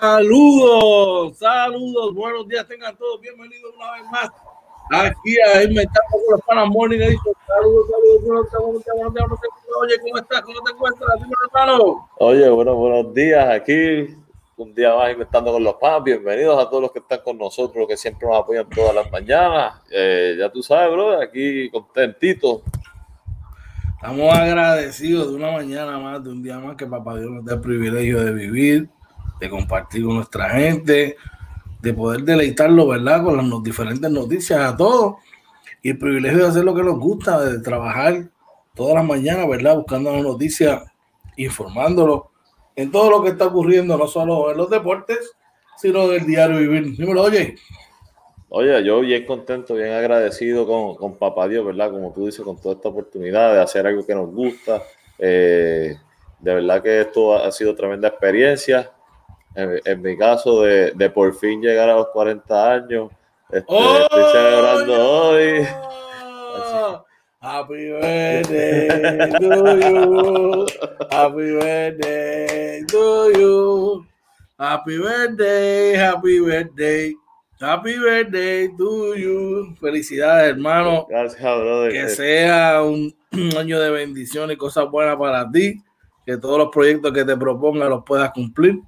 Saludos, saludos, buenos días, tengan todos bienvenidos una vez más aquí a Inventando con los Panas Morning Edition. Saludos, saludos, días, buenos días, buenos días. Oye, ¿cómo estás? ¿Cómo te encuentras? Hermano. Oye, bueno, buenos días aquí. Un día más inventando con los panas. Bienvenidos a todos los que están con nosotros, los que siempre nos apoyan todas las mañanas. Eh, ya tú sabes, bro, aquí contentito. Estamos agradecidos de una mañana más, de un día más que Papá Dios nos da el privilegio de vivir, de compartir con nuestra gente, de poder deleitarlo, ¿verdad? Con las diferentes noticias a todos y el privilegio de hacer lo que nos gusta, de trabajar todas las mañanas, ¿verdad? Buscando las noticias, informándolo en todo lo que está ocurriendo, no solo en los deportes, sino del diario vivir. Dímelo, oye. Oye, yo bien contento, bien agradecido con, con Papá Dios, ¿verdad? Como tú dices, con toda esta oportunidad de hacer algo que nos gusta. Eh, de verdad que esto ha sido tremenda experiencia. En, en mi caso, de, de, por fin llegar a los 40 años. Este, ¡Oh, estoy celebrando hoy. Happy birthday to you. Happy birthday to you. Happy birthday, happy birthday. Happy birthday to you. Felicidades, hermano. Gracias, brother. Que sea un, año de bendiciones y cosas buenas para ti. Que todos los proyectos que te propongas los puedas cumplir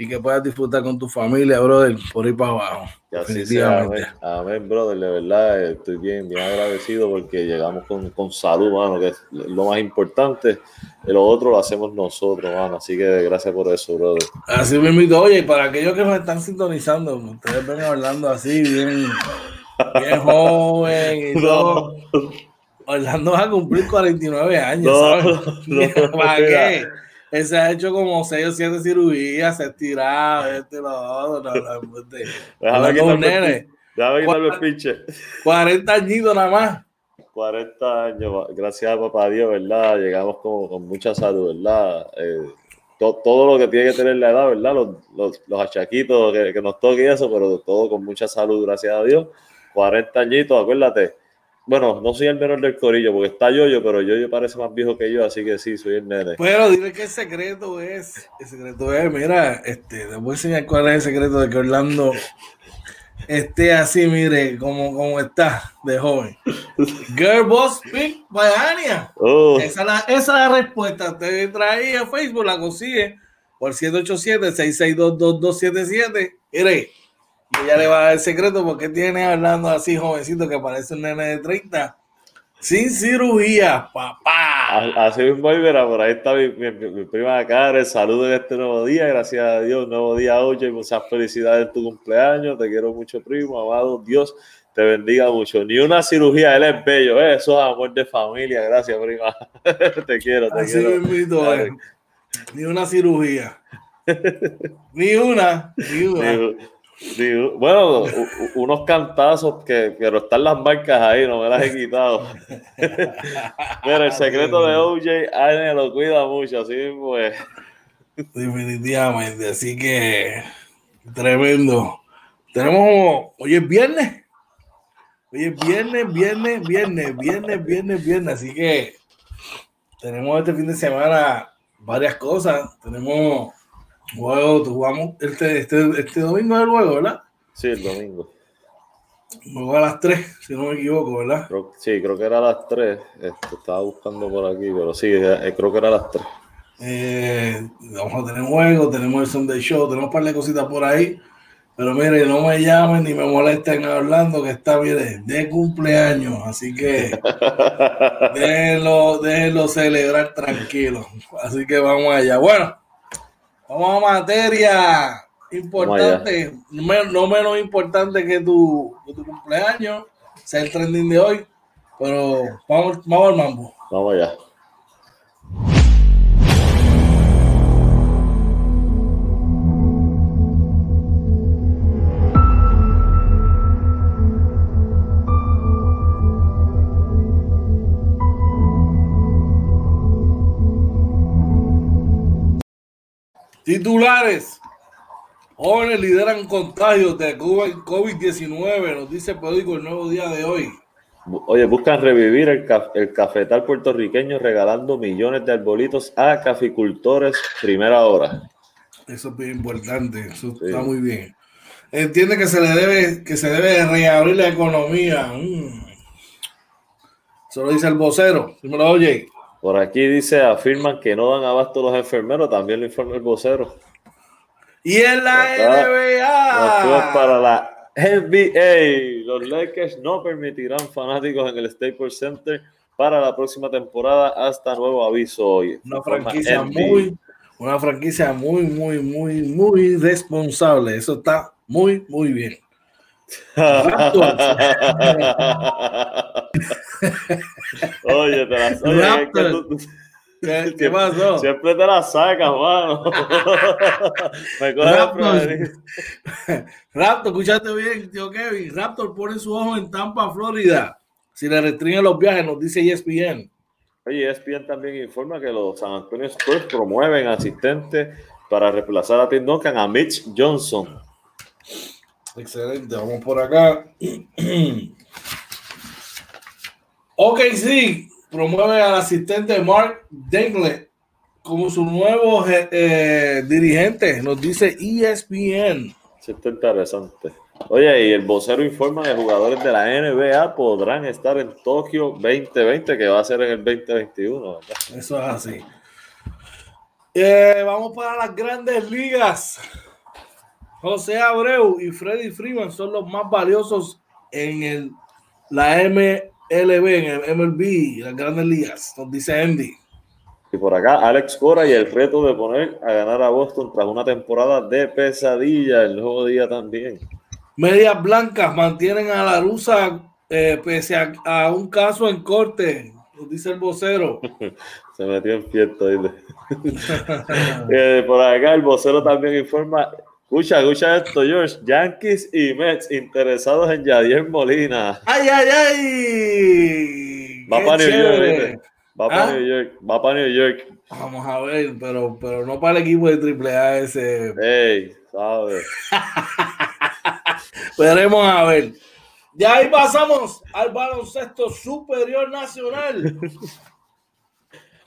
y que puedas disfrutar con tu familia, brother, por ir para abajo. Así sea, amén. amén, brother, de verdad estoy bien, bien agradecido porque llegamos con, con salud, mano, que es lo más importante. Y lo otro lo hacemos nosotros, mano. Así que gracias por eso, brother. Así mismo, oye, y para aquellos que nos están sintonizando, ustedes ven hablando así, bien, bien joven y todo. Orlando va a cumplir 49 años, No, ¿sabes? no, ¿Para no, qué? Él se ha hecho como 6 o 7 cirugías, se ha estirado, este lo otro. No, no, no, este. Déjame quitarme, nene, déjame quitarme el pinche. 40 añitos nada más. 40 años, gracias a papá Dios, ¿verdad? Llegamos con, con mucha salud, ¿verdad? Eh, to- todo lo que tiene que tener la edad, ¿verdad? Los, los, los achaquitos que, que nos toque y eso, pero todo con mucha salud, gracias a Dios. 40 añitos, acuérdate. Bueno, no soy el menor del corillo, porque está Yoyo, pero Yoyo parece más viejo que yo, así que sí, soy el nene. Pero dile que el secreto es, el secreto es, mira, este, te voy a enseñar cuál es el secreto de que Orlando esté así, mire, como, como está de joven. Girl Boss Pick by Ania. Oh, Esa es la, esa es la respuesta. Te traí en Facebook, la consigue por 787-662-2277. Mire, y ella le va a dar el secreto porque tiene hablando así jovencito que parece un nene de 30. Sin cirugía, papá. así mismo, ahí, mira, por ahí está mi, mi, mi- prima Karen. Saludos en este nuevo día, gracias a Dios, nuevo día, oye, muchas felicidades en tu cumpleaños. Te quiero mucho, primo, amado. Dios te bendiga mucho. Ni una cirugía, él es bello, ¿eh? eso es amor de familia. Gracias, prima. te quiero, te Así quiero. mismito, eh. Ni una cirugía. ni una, ni una. Ni- bueno, unos cantazos que, pero están las marcas ahí, no me las he quitado. Pero el secreto de OJ, Arne lo cuida mucho, así mismo es. Definitivamente. Así que tremendo. Tenemos, hoy es viernes. Hoy es viernes, viernes, viernes, viernes, viernes, viernes. Así que tenemos este fin de semana varias cosas. Tenemos juego, jugamos este, este, este domingo es el juego, ¿verdad? Sí, el domingo. Juego a las 3, si no me equivoco, ¿verdad? Creo- sí, creo que era a las 3. Este, estaba buscando por aquí, pero sí, eh, creo que era a las 3. Eh, vamos a tener juego, tenemos el Sunday Show, tenemos un par de cositas por ahí. Pero mire, no me llamen ni me molesten hablando que está, mire, de cumpleaños. Así que déjenlo, déjenlo celebrar tranquilo. Así que vamos allá. Bueno, vamos a materia importante, no men- no menos importante que tu, que tu cumpleaños, sea el trending de hoy. Pero vamos, vamos al mambo. Vamos allá. Titulares. Jóvenes lideran contagios de COVID-19, nos dice el periódico El Nuevo Día de hoy. Oye, buscan revivir el, el, cafetal puertorriqueño regalando millones de arbolitos a caficultores primera hora. Eso es bien importante, eso está muy bien. Entiende que se le debe, que se debe reabrir la economía. Mm. Eso lo dice el vocero. me lo oye. Por aquí dice, afirman que no dan abasto los enfermeros, también lo informa el vocero. Y en la NBA. para la NBA, los Lakers no permitirán fanáticos en el Staples Center para la próxima temporada hasta nuevo aviso hoy. Una franquicia muy, una franquicia muy, muy, muy, muy responsable. Eso está muy, muy bien. oye, te las oye, ¿Qué, ¿Qué, pasó? Siempre te la sacas, mano. Me coge Raptor, escúchate bien, tío Kevin. Raptor pone su ojo en Tampa, Florida. Si le restringen los viajes, nos dice ESPN. Oye, ESPN también informa que los San Antonio Spurs promueven asistentes para reemplazar a Tim Duncan a Mitch Johnson. Excelente, vamos por acá. ok, sí, promueve al asistente Mark Dengle como su nuevo eh, dirigente, nos dice ESPN. Sí, está interesante. Oye, y el vocero informa que jugadores de la NBA podrán estar en Tokio 2020, que va a ser en el 2021. Eso es así. Eh, vamos para las grandes ligas. José Abreu y Freddy Freeman son los más valiosos en el, la M LB, en el MLB, las grandes ligas, nos dice Andy. Y por acá, Alex Cora y el reto de poner a ganar a Boston tras una temporada de pesadilla el nuevo día también. Medias blancas mantienen a la rusa eh, pese a, un caso en corte, nos dice el vocero. Se metió en fiesta. eh, por acá, el vocero también informa Escucha, escucha esto, George. Yankees y Mets interesados en Yadier Molina. ¡Ay, ay, ay! Va para New York, Va para ¿Ah? New York. Va para New York. Vamos a ver, pero, pero no para el equipo de AAA ese. Ey, sabes. Veremos a ver. De ahí pasamos al baloncesto superior nacional.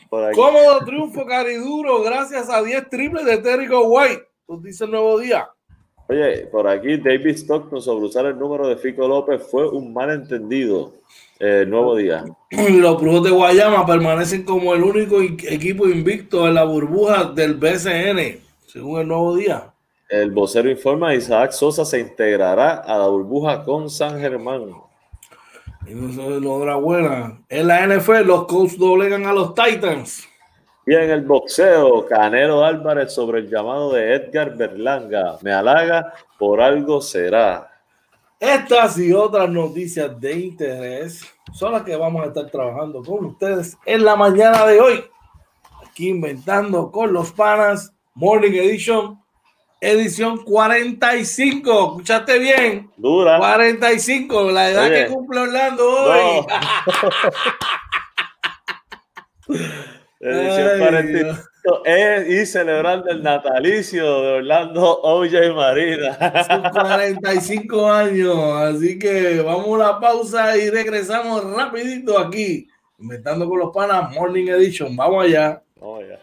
Cómodo triunfo cariduro gracias a 10 triples de Terrico White dice el nuevo día. Oye, por aquí David Stockton sobre usar el número de Fico López fue un malentendido. El nuevo día. Los Brujos de Guayama permanecen como el único equipo invicto en la burbuja del BCN, según el nuevo día. El vocero informa Isaac Sosa se integrará a la burbuja con San Germán. Enhorabuena. En la NFL, los Colts doblegan a los Titans. Y en el boxeo, Canelo Álvarez sobre el llamado de Edgar Berlanga. Me halaga, por algo será. Estas y otras noticias de interés son las que vamos a estar trabajando con ustedes en la mañana de hoy. Aquí inventando con los panas, Morning Edition, edición 45. ¿Escuchaste bien? Dura. 45, la edad que cumple Orlando hoy. Edición y celebrando el natalicio de Orlando OJ Marina. Son 45 años, así que vamos a una pausa y regresamos rapidito aquí, inventando con los panas Morning Edition. Vamos allá. Vamos allá.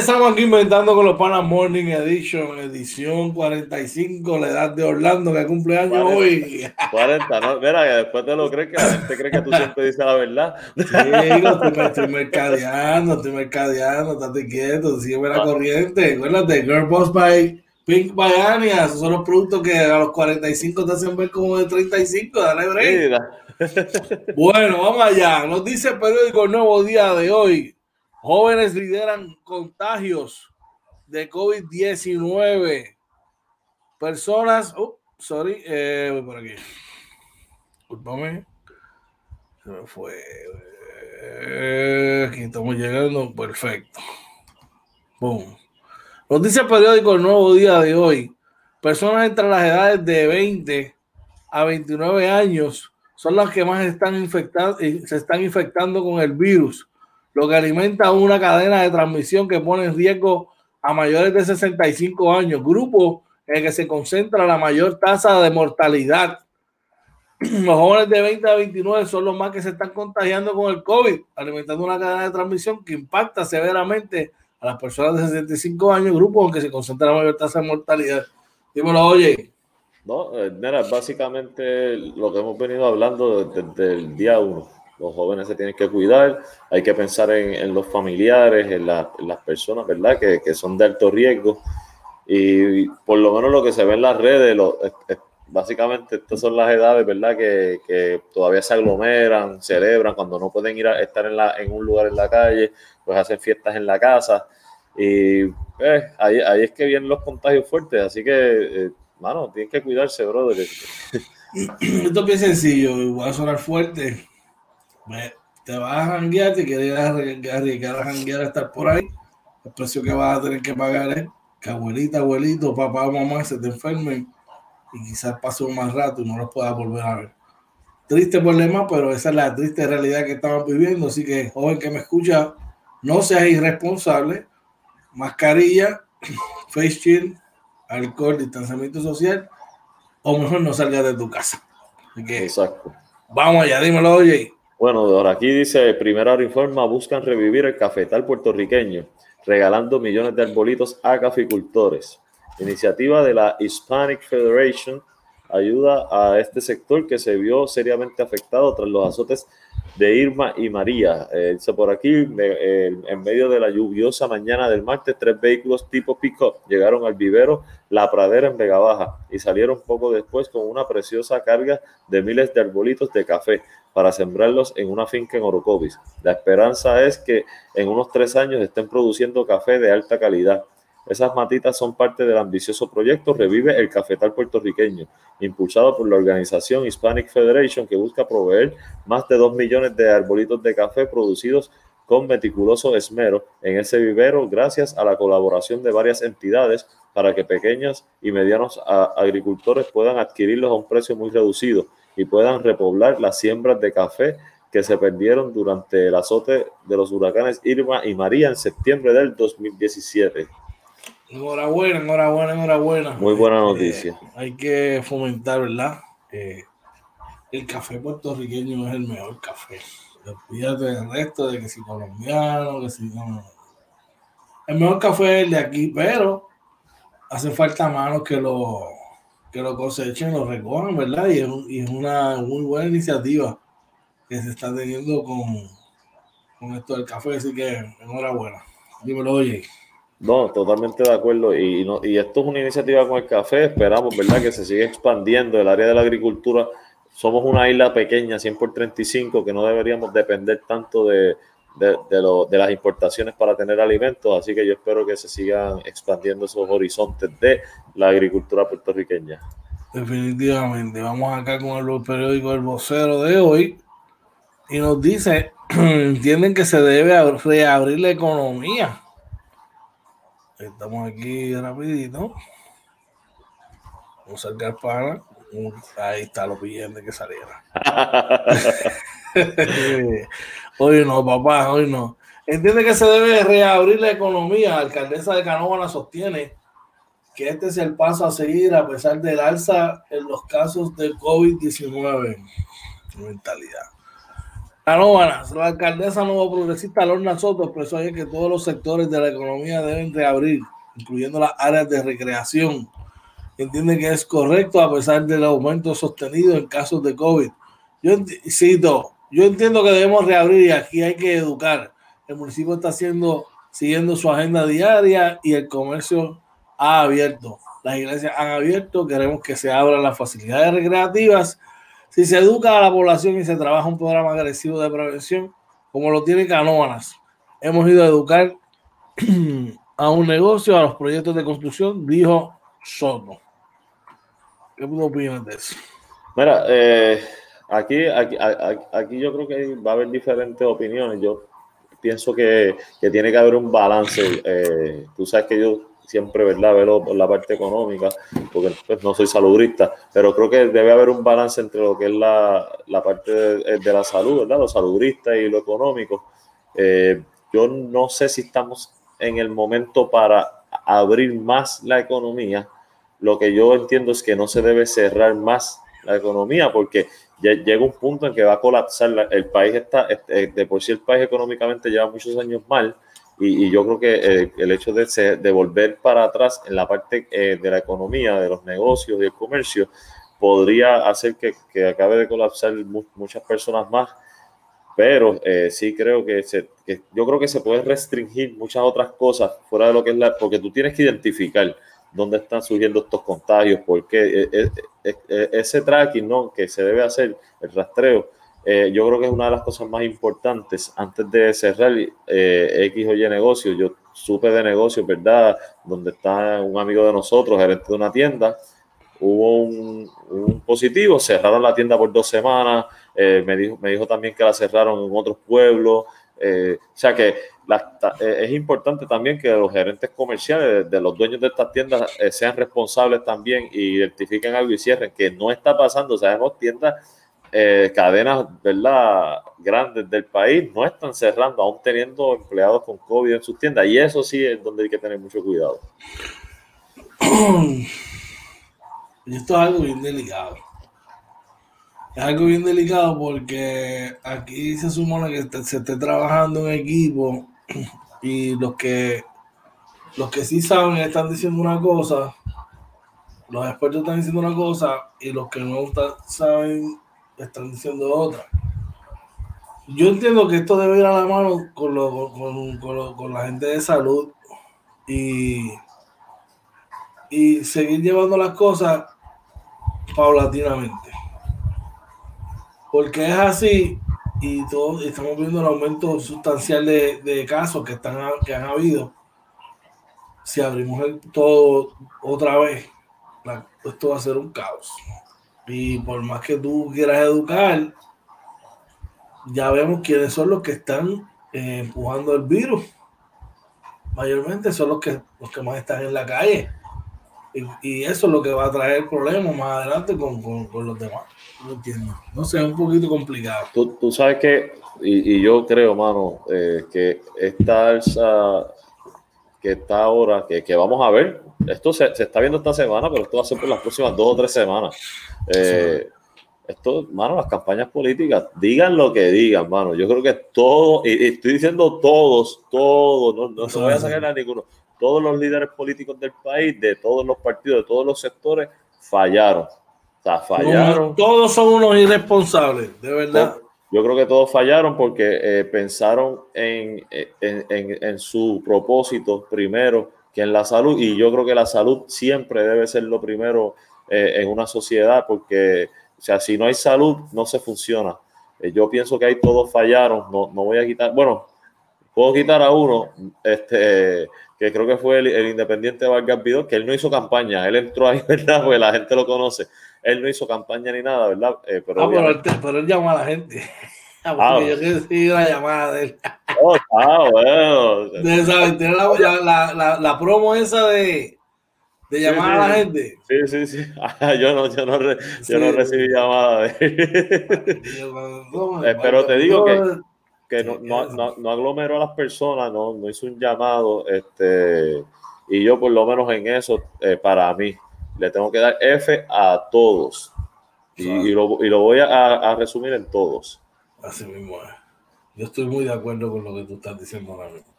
Regresamos aquí inventando con los Panas Morning Edition, edición 45, la edad de Orlando que cumple años hoy. 40, ¿no? Mira, que después te lo crees que la gente cree que tú siempre dices la verdad. Sí, estoy, estoy mercadeando, estoy mercadeando, estate quieto, sigue la corriente. Acuérdate, Girl Boss by Pink Bayania, esos son los productos que a los 45 te hacen ver como de 35, dale break. Bueno, vamos allá. Nos dice el periódico Nuevo Día de hoy. Jóvenes lideran contagios de COVID-19. Personas, oh, sorry, eh, voy por aquí. Disculpame. Se me fue. Eh, aquí estamos llegando. Perfecto. Boom. El periódico El Nuevo Día de hoy. Personas entre las edades de 20 a 29 años son las que más están infectando, se están infectando con el virus lo que alimenta una cadena de transmisión que pone en riesgo a mayores de 65 años, grupo en el que se concentra la mayor tasa de mortalidad. Los jóvenes de 20 a 29 son los más que se están contagiando con el COVID, alimentando una cadena de transmisión que impacta severamente a las personas de 65 años, grupo en el que se concentra la mayor tasa de mortalidad. Dímelo, oye. No, eh, mira, básicamente lo que hemos venido hablando desde el día 1 los jóvenes se tienen que cuidar, hay que pensar en, los familiares, en, las personas, ¿verdad? Que, que, son de alto riesgo. Y por lo menos lo que se ve en las redes, básicamente estas son las edades, ¿verdad? Que, que, todavía se aglomeran, celebran, cuando no pueden ir a estar en, la, en un lugar en la calle, pues hacen fiestas en la casa. Y pues, ahí, ahí es que vienen los contagios fuertes, así que, eh, mano, tienen que cuidarse, brother. Esto es bien sencillo, voy a sonar fuerte te vas a janguear, te quieres arriesgar a janguear a estar por ahí, el precio que vas a tener que pagar es que abuelita, abuelito, papá o mamá se te enfermen y quizás pase un más rato y no los puedas volver a ver. Triste problema, pero esa es la triste realidad que estamos viviendo. Así que, joven que me escucha, no seas irresponsable. Mascarilla, face shield, alcohol, distanciamiento social, o mejor no salgas de tu casa. Exacto. Vamos allá, dímelo, oye. Bueno, ahora aquí dice, Primera Informa, buscan revivir el cafetal puertorriqueño, regalando millones de arbolitos a caficultores. Iniciativa de la Hispanic Federation ayuda a este sector que se vio seriamente afectado tras los azotes de Irma y María. Eh, por aquí, en medio de la lluviosa mañana del martes, tres vehículos tipo pick-up llegaron al vivero La Pradera en Vega Baja y salieron poco después con una preciosa carga de miles de arbolitos de café para sembrarlos en una finca en Orocovis. La esperanza es que en unos tres años estén produciendo café de alta calidad. Esas matitas son parte del ambicioso proyecto Revive el Cafetal Puertorriqueño, impulsado por la organización Hispanic Federation, que busca proveer más de dos millones de arbolitos de café producidos con meticuloso esmero en ese vivero gracias a la colaboración de varias entidades para que pequeños y medianos agricultores puedan adquirirlos a un precio muy reducido y puedan repoblar las siembras de café que se perdieron durante el azote de los huracanes Irma y María en septiembre del 2017. Enhorabuena, enhorabuena, enhorabuena. Muy buena eh, noticia. hay que fomentar, ¿verdad? Eh, el café puertorriqueño es el mejor café. Olvídate del resto de que si colombiano, que si no. El mejor café es el de aquí, pero hace falta manos que lo, que lo cosechen, lo recojan, ¿verdad? Y es, una muy buena iniciativa que se está teniendo con, con esto del café, así que enhorabuena. Dímelo, oye. No, totalmente de acuerdo. Y, no, y esto es una iniciativa con el café. Esperamos, ¿verdad?, que se siga expandiendo el área de la agricultura. Somos una isla pequeña, 100 por 35, que no deberíamos depender tanto de, de, de, las importaciones para tener alimentos. Así que yo espero que se sigan expandiendo esos horizontes de la agricultura puertorriqueña. Definitivamente. Vamos acá con el periódico El Vocero de hoy. Y nos dice, entienden que se debe reabrir la economía Estamos aquí rapidito. Vamos a sacar para. Ahí está lo pidiendo que saliera. hoy no, papá, hoy no. Entiende que se debe reabrir la economía. La alcaldesa de Canóvana sostiene que este es el paso a seguir a pesar del alza en los casos de COVID-19. Mentalidad. La alcaldesa nuevo progresista Lorna Soto expresó ayer que todos los sectores de la economía deben reabrir, incluyendo las áreas de recreación. Entiende que es correcto a pesar del aumento sostenido en casos de COVID. Yo cito, yo entiendo que debemos reabrir y aquí hay que educar. El municipio está haciendo, siguiendo su agenda diaria y el comercio ha abierto. Las iglesias han abierto. Queremos que se abran las facilidades recreativas si se educa a la población y se trabaja un programa agresivo de prevención, como lo tiene Canóvanas, hemos ido a educar a un negocio, a los proyectos de construcción, dijo Soto. ¿Qué opinas de eso? Mira, eh, aquí, aquí, aquí, yo creo que va a haber diferentes opiniones. Yo pienso que, que tiene que haber un balance. Eh, tú sabes que yo siempre, ¿verdad? Verlo por la parte económica, porque pues, no soy salubrista, pero creo que debe haber un balance entre lo que es la, la parte de, la salud, ¿verdad? Lo salubrista y lo económico. Eh, yo no sé si estamos en el momento para abrir más la economía. Lo que yo entiendo es que no se debe cerrar más la economía porque ya llega un punto en que va a colapsar. el país está, este, de por sí el país económicamente lleva muchos años mal y, yo creo que eh, el hecho de, volver para atrás en la parte eh, de la economía, de los negocios y el comercio, podría hacer que, que acabe de colapsar muchas personas más. Pero eh, sí creo que, se, yo creo que se puede restringir muchas otras cosas fuera de lo que es la, porque tú tienes que identificar dónde están surgiendo estos contagios, porque ese tracking ¿no? que se debe hacer, el rastreo, eh, yo creo que es una de las cosas más importantes antes de cerrar eh, X o Y negocio. Yo supe de negocios, ¿verdad? Donde está un amigo de nosotros, gerente de una tienda, hubo un, positivo, cerraron la tienda por dos semanas, eh, me, dijo, me dijo también que la cerraron en otros pueblos. o sea que es importante también que los gerentes comerciales de, los dueños de estas tiendas sean responsables también y identifiquen algo y cierren, que no está pasando. Sabemos tiendas eh, cadenas ¿verdad? grandes del país no están cerrando, aún teniendo empleados con COVID en sus tiendas. Y eso sí es donde hay que tener mucho cuidado. Y esto es algo bien delicado. Es algo bien delicado porque aquí se supone que se esté trabajando en equipo y los que los que sí saben están diciendo una cosa, los expertos están diciendo una cosa y los que no saben están diciendo otra. Yo entiendo que esto debe ir a la mano con, con, la gente de salud y, y seguir llevando las cosas paulatinamente. Porque es así y todos estamos viendo el aumento sustancial de, casos que, están, que han habido. Si abrimos todo otra vez, esto va a ser un caos. Y por más que tú quieras educar, ya vemos quiénes son los que están eh, empujando el virus. Mayormente son los que, los que más están en la calle. Y, eso es lo que va a traer problemas más adelante con, los demás. No entiendo. No sé, es un poquito complicado. Tú, sabes que, y, yo creo, mano, eh, que esta alza que está ahora, que, que vamos a ver, esto se, se, está viendo esta semana, pero esto va a ser por las próximas dos o tres semanas. Eh, esto, mano, las campañas políticas, digan lo que digan, mano. Yo creo que todos, y, estoy diciendo todos, todos, no, no se voy a sacar a ninguno, todos los líderes políticos del país, de todos los partidos, de todos los sectores, fallaron. O sea, fallaron. todos son unos irresponsables, de verdad. Yo creo que todos fallaron porque eh, pensaron en, en, en, su propósito primero que en la salud y yo creo que la salud siempre debe ser lo primero eh, en una sociedad porque, o sea, si no hay salud, no se funciona. Eh, yo pienso que ahí todos fallaron, no, no voy a quitar, bueno, puedo quitar a uno, este, que creo que fue el, independiente Vargas Vidal, que él no hizo campaña, él entró ahí, ¿verdad? Porque la gente lo conoce. Él no hizo campaña ni nada, ¿verdad? Eh, pero, ah, pero, él, llamó a la gente. Ah, ah, yo recibí la llamada de él. Oh, ah, bueno. De la, la, la, la, promo esa de, de llamar a la gente. Sí, sí, sí. yo no, yo no, yo no recibí llamada de él. Eh, pero te digo que que no, no, no, aglomeró a las personas, no, no hizo un llamado, este, y yo por lo menos en eso, eh, para mí, le tengo que dar F a todos. Y, lo, y lo, voy a, a, resumir en todos. Así mismo es. Yo estoy muy de acuerdo con lo que tú estás diciendo ahora mismo.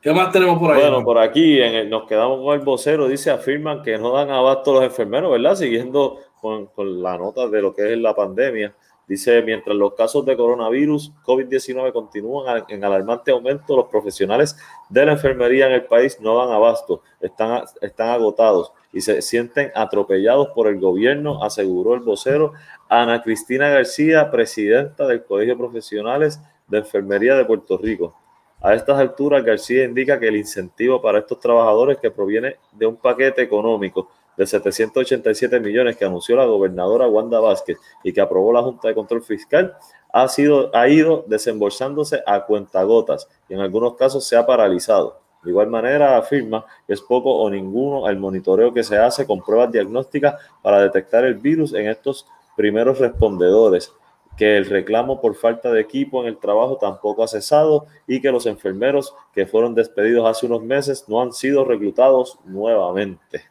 ¿Qué más tenemos por ahí? Bueno, por aquí en nos quedamos con el vocero, dice, afirman que no dan abasto los enfermeros, ¿verdad? Siguiendo con, con la nota de lo que es la pandemia. Dice, mientras los casos de coronavirus COVID-19 continúan en alarmante aumento, los profesionales de la enfermería en el país no dan abasto, están, están agotados y se sienten atropellados por el gobierno, aseguró el vocero Ana Cristina García, presidenta del Colegio Profesionales de Enfermería de Puerto Rico. A estas alturas, García indica que el incentivo para estos trabajadores que proviene de un paquete económico de 787 millones que anunció la gobernadora Wanda Vázquez y que aprobó la Junta de Control Fiscal, ha, sido, ha ido desembolsándose a cuentagotas y en algunos casos se ha paralizado. De igual manera, afirma que es poco o ninguno el monitoreo que se hace con pruebas diagnósticas para detectar el virus en estos primeros respondedores, que el reclamo por falta de equipo en el trabajo tampoco ha cesado y que los enfermeros que fueron despedidos hace unos meses no han sido reclutados nuevamente.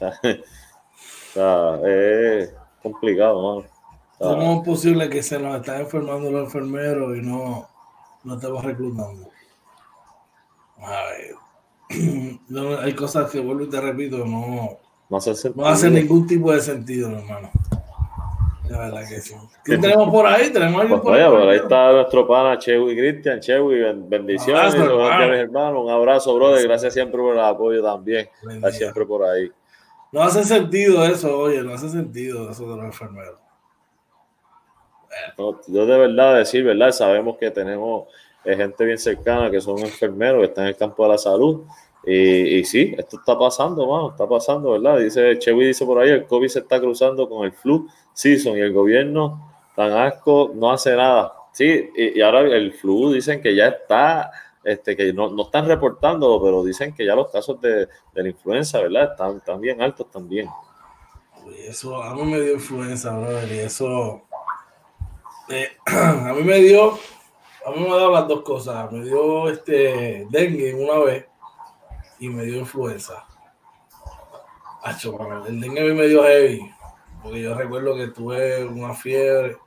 es complicado, ¿Cómo es posible que se nos están enfermando los enfermeros y no, no estamos reclutando? hay cosas que vuelvo y te repito, no, no, hace no hace ningún tipo de sentido, hermano. La verdad que sí. ¿Qué tenemos por ahí? ¿Tenemos pues por, ahí? ahí está nuestro pana Chewy Cristian. Chewy, bendiciones. Un abrazo, hermano. Un abrazo, brother. Gracias siempre por el apoyo también. Está siempre por ahí. No hace sentido eso, oye, no hace sentido eso de los enfermeros. yo de verdad decir, ¿verdad? Sabemos que tenemos eh, gente bien cercana que son enfermeros, que están en el campo de la salud. Y, sí, esto está pasando, mano, está pasando, ¿verdad? Dice Chewy, dice por ahí, el COVID se está cruzando con el flu season y el gobierno tan asco no hace nada. Sí, y, ahora el flu dicen que ya está este, que no, no están reportando, pero dicen que ya los casos de, la influenza, ¿verdad? Están, están, bien altos también. eso a mí me dio influenza, brother, y eso eh, a mí me dio, a mí me ha dado las dos cosas, me dio este dengue una vez y me dio influenza. el dengue a mí me dio heavy, porque yo recuerdo que tuve una fiebre,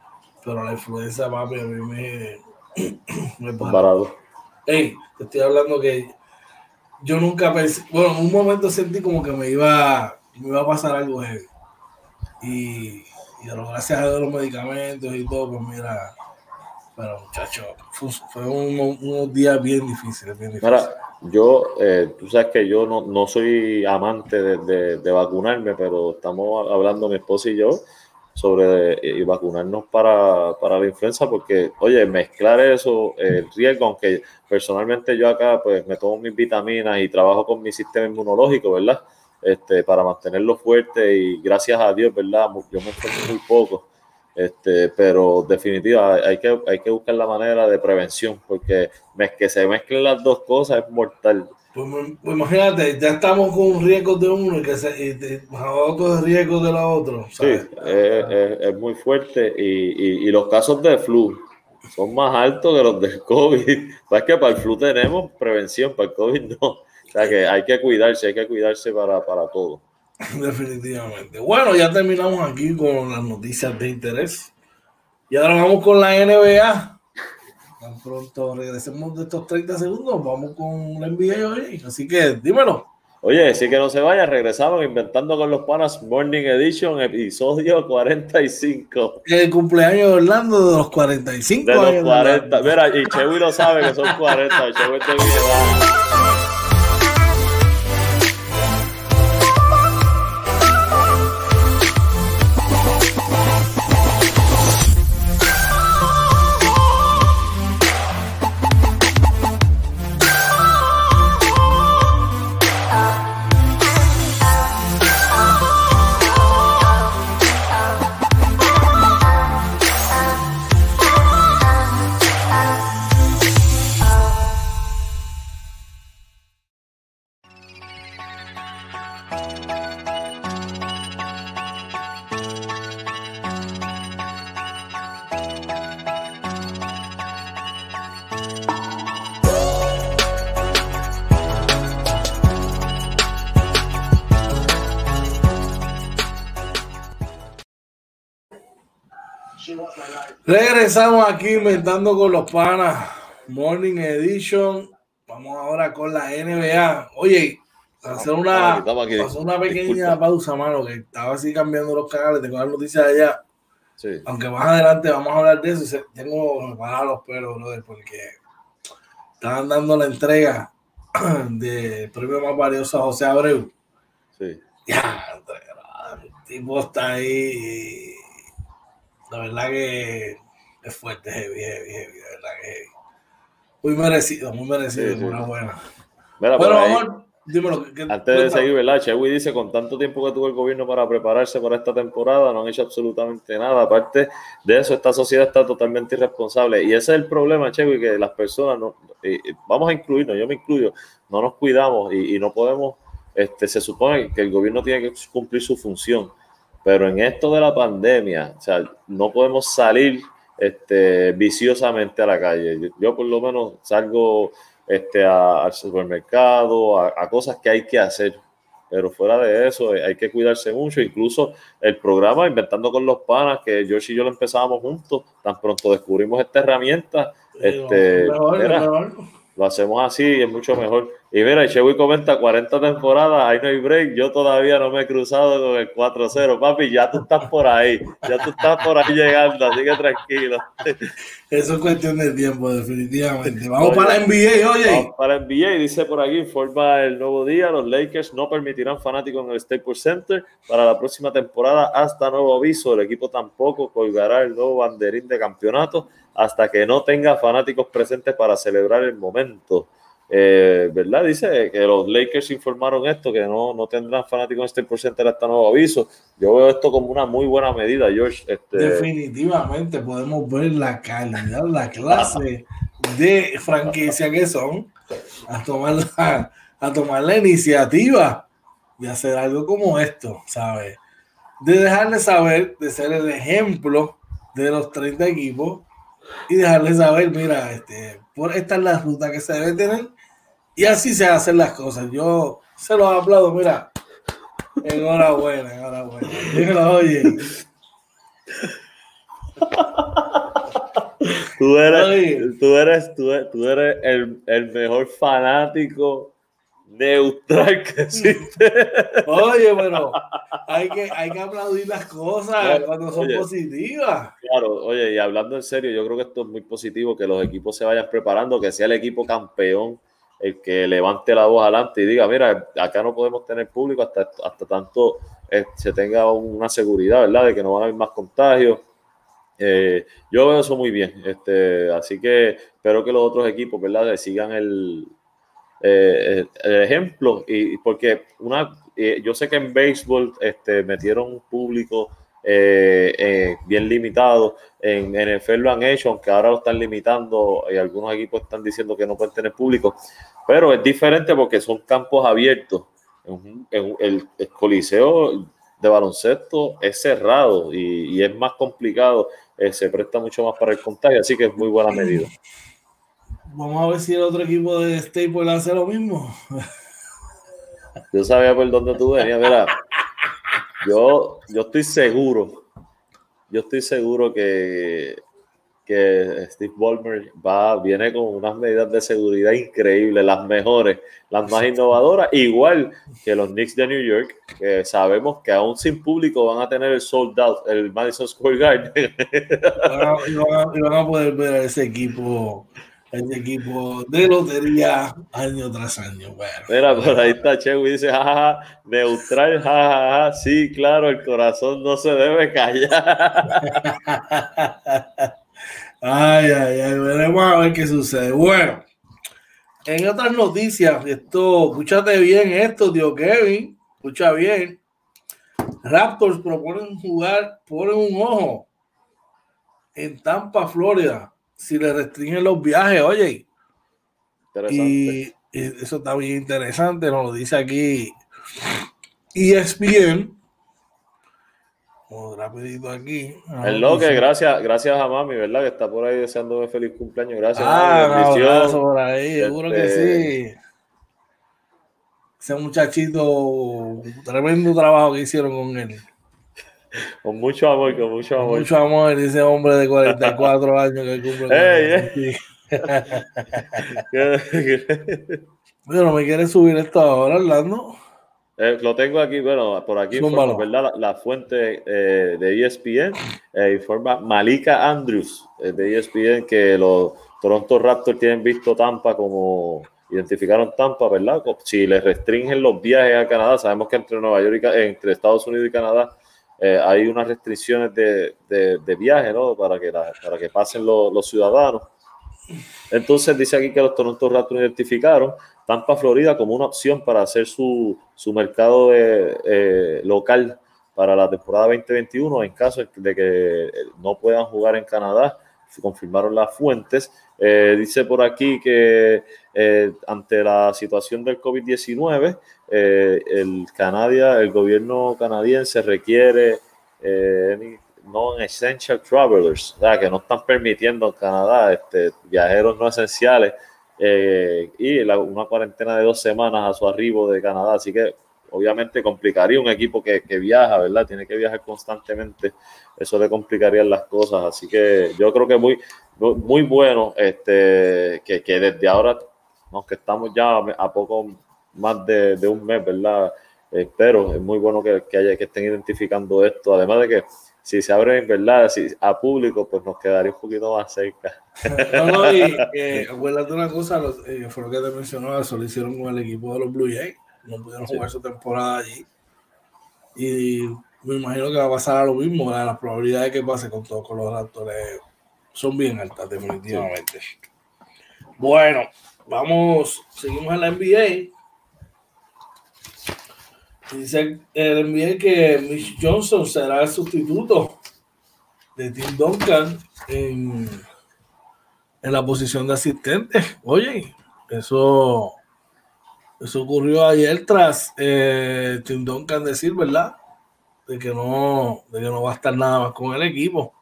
pero la influenza, papi, a mí me, me parado. Hey, te estoy hablando que yo nunca pensé, bueno, en un momento sentí como que me iba, me iba a pasar algo heavy. Y, y gracias a los medicamentos y todo, pues mira, pero muchachos, fue, unos días bien difíciles, bien difíciles. yo, eh, tú sabes que yo no, no soy amante de, de, de, vacunarme, pero estamos hablando mi esposa y yo sobre eh, y vacunarnos para, para, la influenza, porque, oye, mezclar eso, el riesgo, aunque personalmente yo acá pues me tomo mis vitaminas y trabajo con mi sistema inmunológico, ¿verdad? Este, para mantenerlo fuerte y gracias a Dios, ¿verdad? Yo me enfermo muy poco, este, pero definitiva hay que, hay que buscar la manera de prevención, porque que se mezclen las dos cosas es mortal. Pues, pues, imagínate, ya estamos con un riesgo de uno y que se, y, otro de riesgo de la otra. Sí, es, muy fuerte y, y, los casos de flu son más altos que los del COVID. Es que para el flu tenemos prevención, para el COVID no. O sea que hay que cuidarse, hay que cuidarse para, para todo. Definitivamente. Bueno, ya terminamos aquí con las noticias de interés. Y ahora vamos con la NBA. Tan pronto regresemos de estos 30 segundos, vamos con la NBA hoy. Así que dímelo. Oye, sí que no se vaya, regresamos inventando con los panas Morning Edition, episodio 45. El cumpleaños de Orlando de los 45 de los 40. Mira, y Chewy lo sabe que son 40, Chewy está Regresamos aquí inventando con los panas. Morning Edition. Vamos ahora con la NBA. Oye, hacer una, hacer una pequeña pausa, mano, que estaba así cambiando los canales, tengo las noticias allá. Sí. Aunque más adelante vamos a hablar de eso, tengo para los pelos, brother, porque estaban dando la entrega de premio más valioso a José Abreu. Sí. Ya, el tipo está ahí. La verdad que es fuerte, heavy, heavy, heavy, la verdad que heavy. Muy merecido, muy merecido, sí, una buena. Mira, bueno, amor, dímelo. Antes de seguir, ¿verdad? Chewy dice, con tanto tiempo que tuvo el gobierno para prepararse para esta temporada, no han hecho absolutamente nada. Aparte de eso, esta sociedad está totalmente irresponsable. Y ese es el problema, Chewy, que las personas, no, vamos a incluirnos, yo me incluyo, no nos cuidamos y, y no podemos, este, se supone que el gobierno tiene que cumplir su función. Pero en esto de la pandemia, o sea, no podemos salir este, viciosamente a la calle. Yo, por lo menos salgo este, al supermercado, a, cosas que hay que hacer. Pero fuera de eso, eh, hay que cuidarse mucho. Incluso el programa Inventando con los Panas, que George y yo lo empezábamos juntos, tan pronto descubrimos esta herramienta. Este, lo hacemos así y es mucho mejor. Y mira, Chewy comenta 40 temporadas, ahí no hay break. Yo todavía no me he cruzado con el 4-0, papi. Ya tú estás por ahí, ya tú estás por ahí llegando, así que tranquilo. Eso es cuestión de tiempo, definitivamente. Vamos para la NBA, oye. Vamos para NBA, dice por aquí, informa el nuevo día: los Lakers no permitirán fanáticos en el Staples Center para la próxima temporada hasta nuevo aviso. El equipo tampoco colgará el nuevo banderín de campeonato hasta que no tenga fanáticos presentes para celebrar el momento. Eh, ¿Verdad? Dice que los Lakers informaron esto, que no, no tendrán fanáticos en este porcentaje hasta nuevo aviso. Yo veo esto como una muy buena medida, George. Este... Definitivamente podemos ver la calidad, la clase de franquicia que son a tomar la, a tomar la iniciativa de hacer algo como esto, ¿sabes? De dejarle saber, de ser el ejemplo de los 30 equipos y dejarle saber, mira, este, por esta es la ruta que se debe tener y así se hacen las cosas. Yo se los aplaudo, mira. Enhorabuena, enhorabuena. Dímelo, oye. Tú eres, tú eres, tú eres, el, el, mejor fanático neutral que existe. Oye, pero hay que, hay que aplaudir las cosas cuando son positivas. Claro, oye, y hablando en serio, yo creo que esto es muy positivo, que los equipos se vayan preparando, que sea el equipo campeón el que levante la voz adelante y diga, mira, acá no podemos tener público hasta, hasta tanto eh, se tenga una seguridad, ¿verdad? De que no van a haber más contagios. Eh, yo veo eso muy bien, este, así que espero que los otros equipos, ¿verdad? sigan el, eh, el, ejemplo y porque una, yo sé que en béisbol este, metieron un público bien limitado. En NFL lo han hecho, aunque ahora lo están limitando y algunos equipos están diciendo que no pueden tener público. Pero es diferente porque son campos abiertos. El, coliseo de baloncesto es cerrado y, es más complicado, eh, se presta mucho más para el contagio, así que es muy buena medida. Vamos a ver si el otro equipo de Staples hace lo mismo. Yo sabía por dónde tú venías, mira. Yo, yo estoy seguro, yo estoy seguro que que Steve Ballmer va, viene con unas medidas de seguridad increíbles, las mejores, las más innovadoras, igual que los Knicks de New York, que sabemos que aún sin público van a tener el sold out, el Madison Square Garden. Y van, a, poder ver a ese equipo, ese equipo de lotería año tras año. Bueno, Mira, por ahí está Che y dice, jajaja, neutral, jajaja, sí, claro, el corazón no se debe callar. Ay, ay, ay, veremos a ver qué sucede. Bueno, en otras noticias, esto, escúchate bien esto, tío Kevin, escucha bien. Raptors proponen jugar, ponen un ojo en Tampa, Florida, si le restringen los viajes, oye. Y eso está bien interesante, nos lo dice aquí ESPN rapidito aquí. El Loque, gracias, gracias a mami, ¿verdad? Que está por ahí deseándome feliz cumpleaños. Gracias. Ah, no, por ahí, seguro que este, sí. Ese muchachito, tremendo trabajo que hicieron con él. Con mucho amor, con mucho amor. mucho amor, ese hombre de 44 años que cumple. Ey, Bueno, ¿me quieres subir esto ahora, Orlando? Eh, lo tengo aquí, bueno, por aquí informa, ¿verdad? La, fuente eh, de ESPN eh, informa Malika Andrews de ESPN que los Toronto Raptors tienen visto Tampa como identificaron Tampa, ¿verdad? Si les restringen los viajes a Canadá, sabemos que entre Nueva York y entre Estados Unidos y Canadá hay unas restricciones de, de, viaje, ¿no? Para que, para que pasen los ciudadanos. Entonces dice aquí que los Toronto Raptors identificaron Tampa, Florida como una opción para hacer su, su mercado eh, local para la temporada 2021 en caso de que no puedan jugar en Canadá. Confirmaron las fuentes. Eh, dice por aquí que eh, ante la situación del COVID-19, el, Canadia, el gobierno canadiense requiere non-essential travelers, que no están permitiendo en Canadá este, viajeros no esenciales eh, y una cuarentena de dos semanas a su arribo de Canadá. Así que obviamente complicaría un equipo que, viaja, ¿verdad? Tiene que viajar constantemente. Eso le complicaría las cosas. Así que yo creo que muy, muy bueno este, que, desde ahora, aunque estamos ya a poco más de, un mes, ¿verdad? Espero, es muy bueno que, que, haya, que estén identificando esto. Además de que si se abre en verdad si, a público, pues nos quedaría un poquito más cerca. No, no, y eh, acuérdate una cosa, eh, fue lo que te mencionaba, eso lo hicieron con el equipo de los Blue Jays, no pudieron jugar su temporada allí. Y me imagino que va a pasar a lo mismo, las probabilidades de que pase con todos con los Raptors son bien altas, definitivamente. Bueno, vamos, seguimos en la NBA. Dice el NBA que Mitch Johnson será el sustituto de Tim Duncan en, en la posición de asistente. Oye, eso, eso ocurrió ayer tras eh, Tim Duncan decir, ¿verdad? De que no, de que no va a estar nada más con el equipo.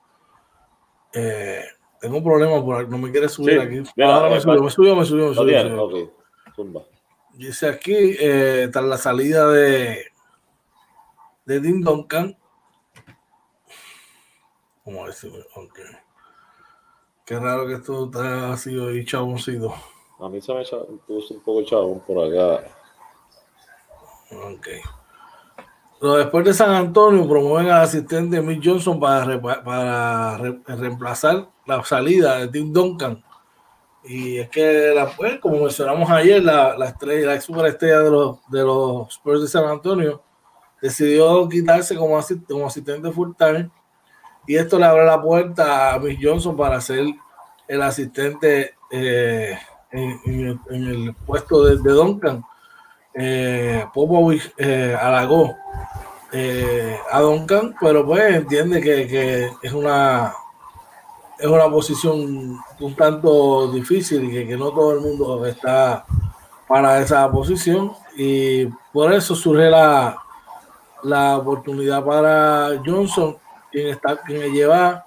Eh, tengo un problema por aquí, no me quiere subir aquí. Ahora me subió, me subió, me subió, me subió. Dice aquí, eh, tras la salida de, de Tim Duncan, ¿cómo decirlo? Okay. Qué raro que esto ha sido ahí chaboncito. A mí se me puso un poco chabón por acá. Ok. Pero después de San Antonio promueven al asistente Mick Johnson para, para reemplazar la salida de Tim Duncan y es que, la, pues, como mencionamos ayer, la, la estrella, la superestrella de los, de los Spurs de San Antonio decidió quitarse como, como asistente full time y esto le abre la puerta a Miss Johnson para ser el asistente eh, en, el, puesto de, de Duncan. Eh, Popovich eh, halagó eh, a Duncan, pero pues entiende que, que es una es una posición un tanto difícil y que, no todo el mundo está para esa posición y por eso surge la, la oportunidad para Johnson, quien, está, quien lleva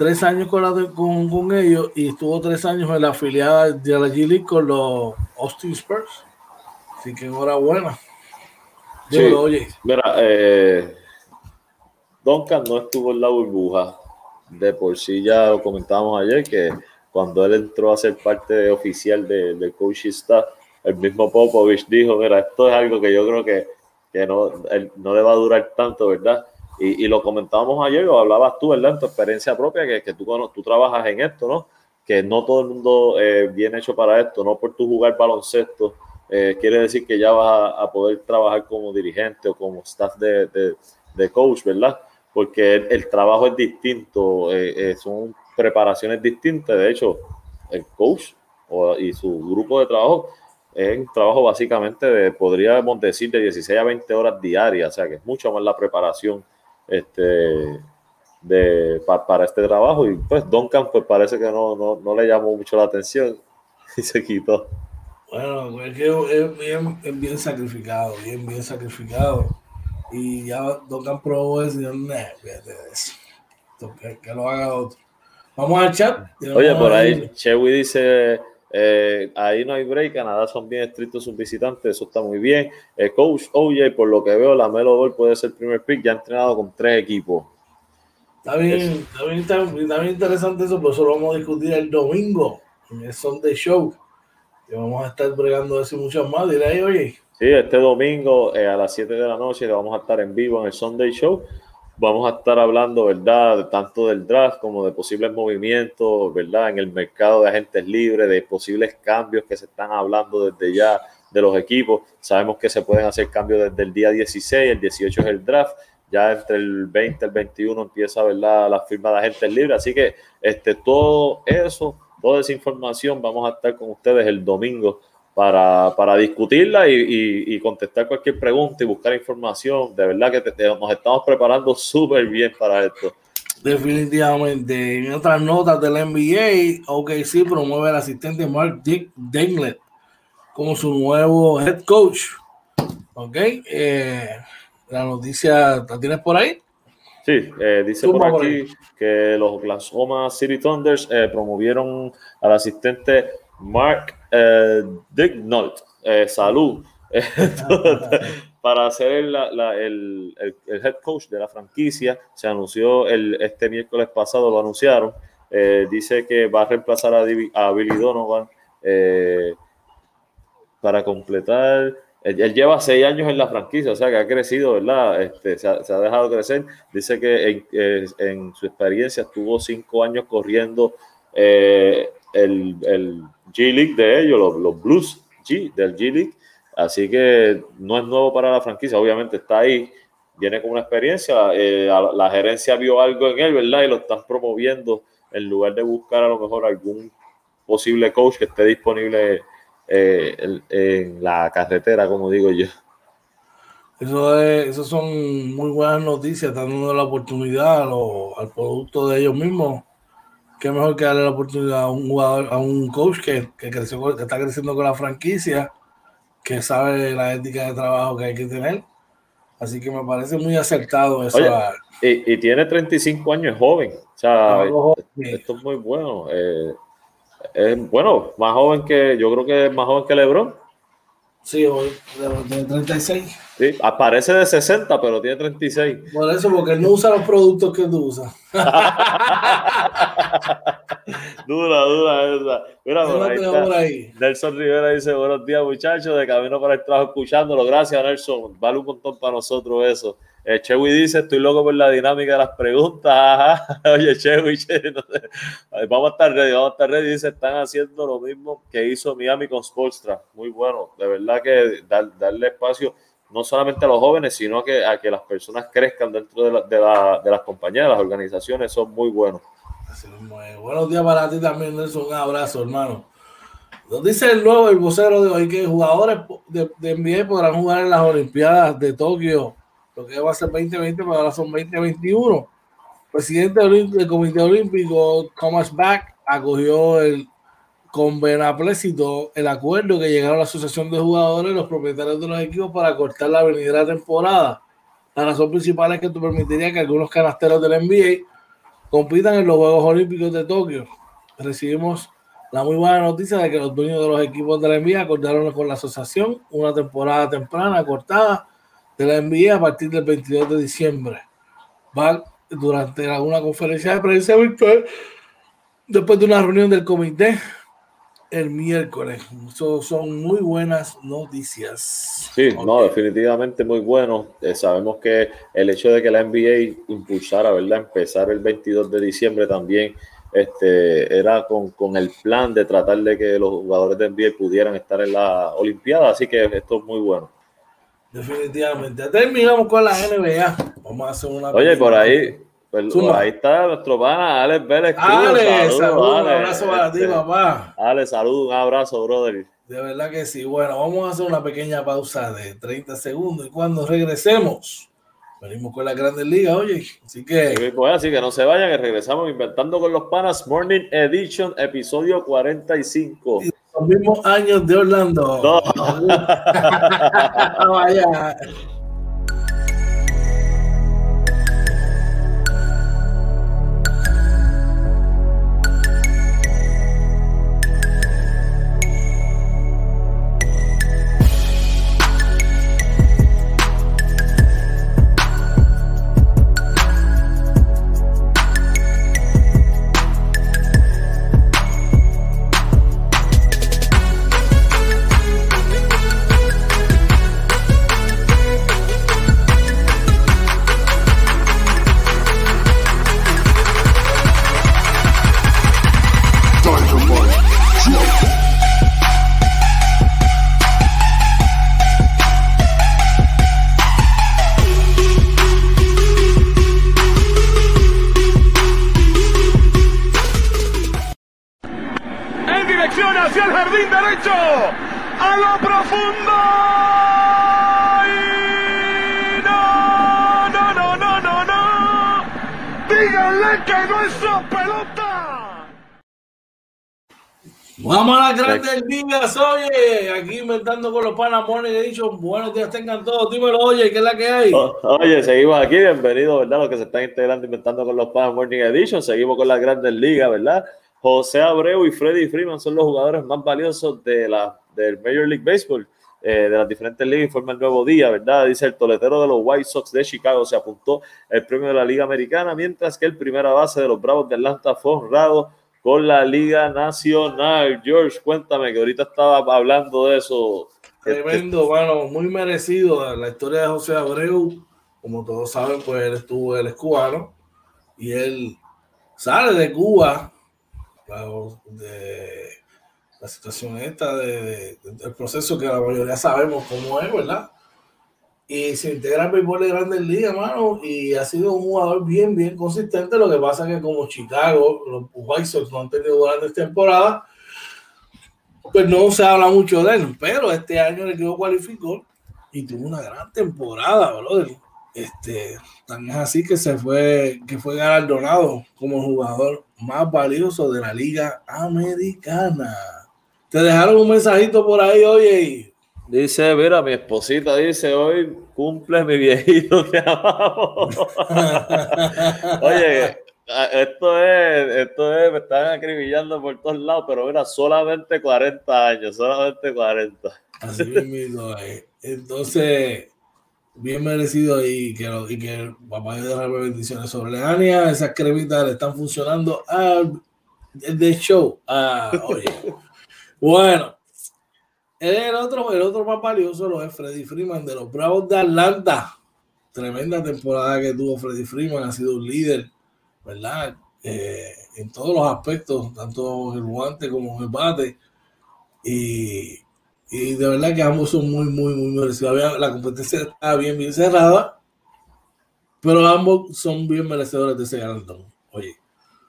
tres años con, con, ellos y estuvo tres años en la afiliada de la G League con los Austin Spurs. Así que enhorabuena. Sí, oye. Mira, eh, Duncan no estuvo en la burbuja de por sí ya lo comentábamos ayer, que cuando él entró a ser parte oficial del de coach staff, el mismo Popovich dijo, mira, esto es algo que yo creo que, que no, no le va a durar tanto, ¿verdad? Y, lo comentábamos ayer, o hablabas tú, ¿verdad? En tu experiencia propia, que, que tú, tú trabajas en esto, ¿no? Que no todo el mundo eh, viene hecho para esto, no por tu jugar baloncesto, eh, quiere decir que ya vas a, poder trabajar como dirigente o como staff de, de, coach, ¿verdad? porque el, trabajo es distinto, eh, eh, son preparaciones distintas. De hecho, el coach y su grupo de trabajo es un trabajo básicamente de, podríamos decir, de 16 a 20 horas diarias, o sea que es mucho más la preparación este, de, para este trabajo. Y pues Duncan pues parece que no, no, no le llamó mucho la atención y se quitó. Bueno, es que es bien, es bien sacrificado, bien, bien sacrificado y ya Duncan probó eso y yo, fíjate de eso. Que, lo haga otro. Vamos al chat. Oye, por ahí Chewy dice, eh, ahí no hay break, Canadá son bien estrictos sus visitantes, eso está muy bien. El coach OJ, por lo que veo, la Melo Ball puede ser el primer pick, ya ha entrenado con tres equipos. Está bien, está bien, está, bien interesante eso, pero eso lo vamos a discutir el domingo en el Sunday Show. Y vamos a estar bregando eso y muchas más. Dile ahí, oye. Sí, este domingo eh, a las 7 de la noche vamos a estar en vivo en el Sunday Show. Vamos a estar hablando, ¿verdad?, tanto del draft como de posibles movimientos, ¿verdad?, en el mercado de agentes libres, de posibles cambios que se están hablando desde ya de los equipos. Sabemos que se pueden hacer cambios desde el día 16, el 18 es el draft ya entre el 20 y el 21 empieza ¿verdad? la firma de agentes libres. Así que este, todo eso, toda esa información, vamos a estar con ustedes el domingo para, para discutirla y, y, contestar cualquier pregunta y buscar información. De verdad que nos estamos preparando súper bien para esto. Definitivamente. En otras notas del NBA, OKC promueve al asistente Mark Dick Denglet como su nuevo head coach. Ok. Eh, la noticia, ¿la tienes por ahí? Sí, eh, dice por aquí que los Oklahoma City Thunders eh, promovieron al asistente Mark eh, Dignault, eh, salud, para ser el, el, el, head coach de la franquicia. Se anunció el, este miércoles pasado, lo anunciaron. dice que va a reemplazar a, a Billy Donovan para completar él, lleva seis años en la franquicia, o sea que ha crecido, ¿verdad? Este, se, ha, dejado crecer. Dice que en, su experiencia estuvo cinco años corriendo eh, el, G League de ellos, los, Blues G del G League. Así que no es nuevo para la franquicia, obviamente está ahí, viene con una experiencia. Eh, la gerencia vio algo en él, ¿verdad? Y lo están promoviendo en lugar de buscar a lo mejor algún posible coach que esté disponible eh, en la carretera, como digo yo. Eso, eso son muy buenas noticias, dando la oportunidad al producto de ellos mismos. Qué mejor que darle la oportunidad a un jugador, a un coach que, que, creció, que está creciendo con la franquicia, que sabe la ética de trabajo que hay que tener. Así que me parece muy acertado eso. y, tiene 35 años, joven. O sea, esto, es muy bueno. Eh, es, bueno, más joven que, yo creo que es más joven que Lebron. Sí, hoy tiene 36. Sí, aparece de 60, pero tiene 36. Por eso, porque él no usa los productos que tú usas. dura, dura esa. Mira, por ahí, Nelson Rivera dice, buenos días muchachos, de camino para el trabajo escuchándolo. Gracias Nelson, vale un montón para nosotros eso. Eh, Chewy dice, estoy loco por la dinámica de las preguntas. Oye, Chewy, vamos a estar ready, vamos a estar ready. Dice, están haciendo lo mismo que hizo Miami con Sportstra. Muy bueno, de verdad que darle espacio no solamente a los jóvenes, sino que, a que las personas crezcan dentro de, de, las compañías, de las organizaciones, son muy buenos. Buenos días para ti también, Nelson. Un abrazo, hermano. Nos dice el nuevo, el vocero de hoy, que jugadores de, de NBA podrán jugar en las Olimpiadas de Tokio lo que va a ser 2020, pero ahora son 2021. presidente del Comité Olímpico, Thomas Bach, acogió el, con benaplécito el acuerdo que llegaron la Asociación de Jugadores y los propietarios de los equipos para cortar la venidera temporada. La razón principal es que esto permitiría que algunos canasteros del NBA compitan en los Juegos Olímpicos de Tokio. Recibimos la muy buena noticia de que los dueños de los equipos de la NBA acordaron con la asociación una temporada temprana cortada de la NBA a partir del 22 de diciembre. Va durante una conferencia de prensa virtual después de una reunión del comité el miércoles. Eso son muy buenas noticias. Sí, no, definitivamente muy bueno. Eh, sabemos que el hecho de que la NBA impulsara, ¿verdad? Empezar el 22 de diciembre también este, era con, con, el plan de tratar de que los jugadores de NBA pudieran estar en la Olimpiada, así que esto es muy bueno. Definitivamente. Terminamos con la NBA. Vamos a hacer una. Oye, por ahí, pues, ahí está nuestro pana Alex Vélez. Alex, saludos, un abrazo para ti, este, papá. Alex, saludos, un abrazo, brother. De verdad que sí. Bueno, vamos a hacer una pequeña pausa de 30 segundos y cuando regresemos, venimos con la Grandes Ligas, oye. Así que. Pues, así que no se vayan, que regresamos inventando con los panas Morning Edition, episodio 45 los mismos años de Orlando. No. Vaya. Ligas, oye, aquí inventando con los panas Morning dicho buenos días tengan todos, dímelo, oye, ¿qué es la que hay? Oye, seguimos aquí, bienvenidos, ¿verdad? Los que se están integrando inventando con los Morning Edition, seguimos con las grandes ligas, ¿verdad? José Abreu y Freddy Freeman son los jugadores más valiosos de la, del Major League Baseball, eh, de las diferentes ligas, informa el nuevo día, ¿verdad? Dice el toletero de los White Sox de Chicago se apuntó el premio de la Liga Americana, mientras que el primera base de los Bravos de Atlanta fue honrado con la Liga Nacional. George, cuéntame que ahorita estaba hablando de eso. Tremendo, bueno, muy merecido la historia de José Abreu. Como todos saben, pues él estuvo, él es cubano y él sale de Cuba de la situación esta, de, del proceso que la mayoría sabemos cómo es, ¿verdad? Y se integra al béisbol de grandes ligas, mano, y ha sido un jugador bien, bien consistente. Lo que pasa que como Chicago, los White Sox no han tenido grandes temporadas, pues no se habla mucho de él. Pero este año el equipo cualificó y tuvo una gran temporada, brother. Este, tan es así que se fue, que fue galardonado como jugador más valioso de la Liga Americana. Te dejaron un mensajito por ahí, oye. Dice, mira, mi esposita dice, hoy cumple mi viejito que amamos. oye, esto es, esto es, me están acribillando por todos lados, pero mira, solamente 40 años, solamente 40. Así mismo, entonces bien merecido y que, y que el papá de darle bendiciones sobre Leania. Esas cremitas le están funcionando al de show. Ah, oye. bueno, el otro, el otro más valioso lo es Freddy Freeman de los Bravos de Atlanta. Tremenda temporada que tuvo Freddy Freeman, ha sido un líder, ¿verdad? Eh, en todos los aspectos, tanto en el guante como en el bate. Y y de verdad que ambos son muy, muy, muy merecidos. La competencia está bien, bien cerrada, pero ambos son bien merecedores de ese galardón. Oye.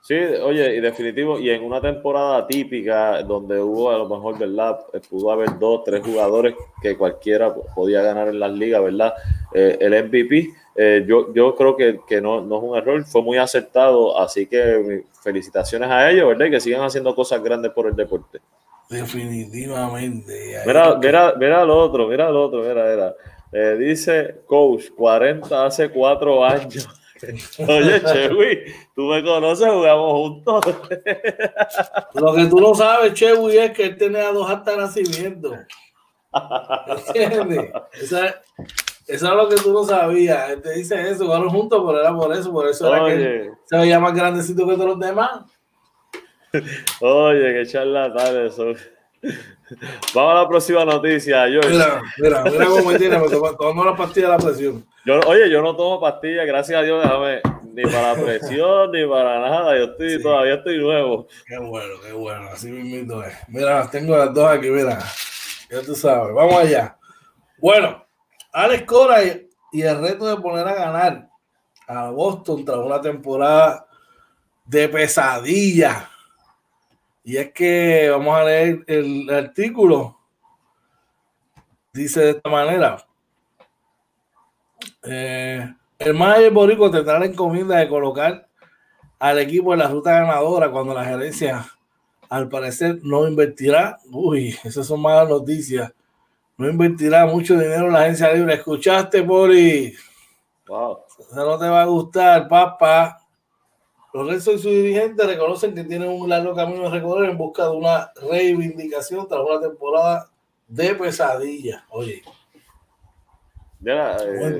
Sí, oye, y definitivo, y en una temporada típica donde hubo a lo mejor, ¿verdad? Eh, pudo haber dos, tres jugadores que cualquiera podía ganar en las ligas, ¿verdad? Eh, el MVP, eh, yo, yo creo que, que no, no, es un error, fue muy acertado, así que felicitaciones a ellos, ¿verdad? Y que sigan haciendo cosas grandes por el deporte. Definitivamente. Mira, mira, mira lo otro, mira lo otro, mira, mira. Eh, dice coach, 40 hace cuatro años. Oye, Chewy, tú me conoces, jugamos juntos. Lo que tú no sabes, Chewy, es que él tenía dos hasta nacimiento. ¿Entiendes? Esa, eso es lo que tú no sabías. Él te dice eso, jugaron juntos, pero era por eso, por eso era que se veía más grandecito que todos los demás. Oye, qué charlatán eso. Vamos a la próxima noticia. Yo. Mira, mira, mira cómo me tiene, tomando la pastilla de la presión. Yo, oye, yo no tomo pastillas, gracias a Dios, déjame, ni para la presión, ni para nada. Yo estoy, todavía estoy nuevo. Qué bueno, qué bueno, así mismo es. Mira, tengo las dos aquí, mira. Ya tú sabes, vamos allá. Bueno, Alex Cora y, y el reto de poner a ganar a Boston tras una temporada de pesadilla y es que vamos a leer el artículo. Dice de esta manera. Eh, el manager Borico tendrá la encomienda de colocar al equipo en la ruta ganadora cuando la gerencia, al parecer, no invertirá. Uy, esas son malas noticias. No invertirá mucho dinero en la agencia libre. ¿Escuchaste, Bori? Wow. Eso no te va a gustar, papá. Lorenzo y su dirigente reconocen que tienen un largo camino de recorrer en busca de una reivindicación tras una temporada de pesadilla. Oye. Eh,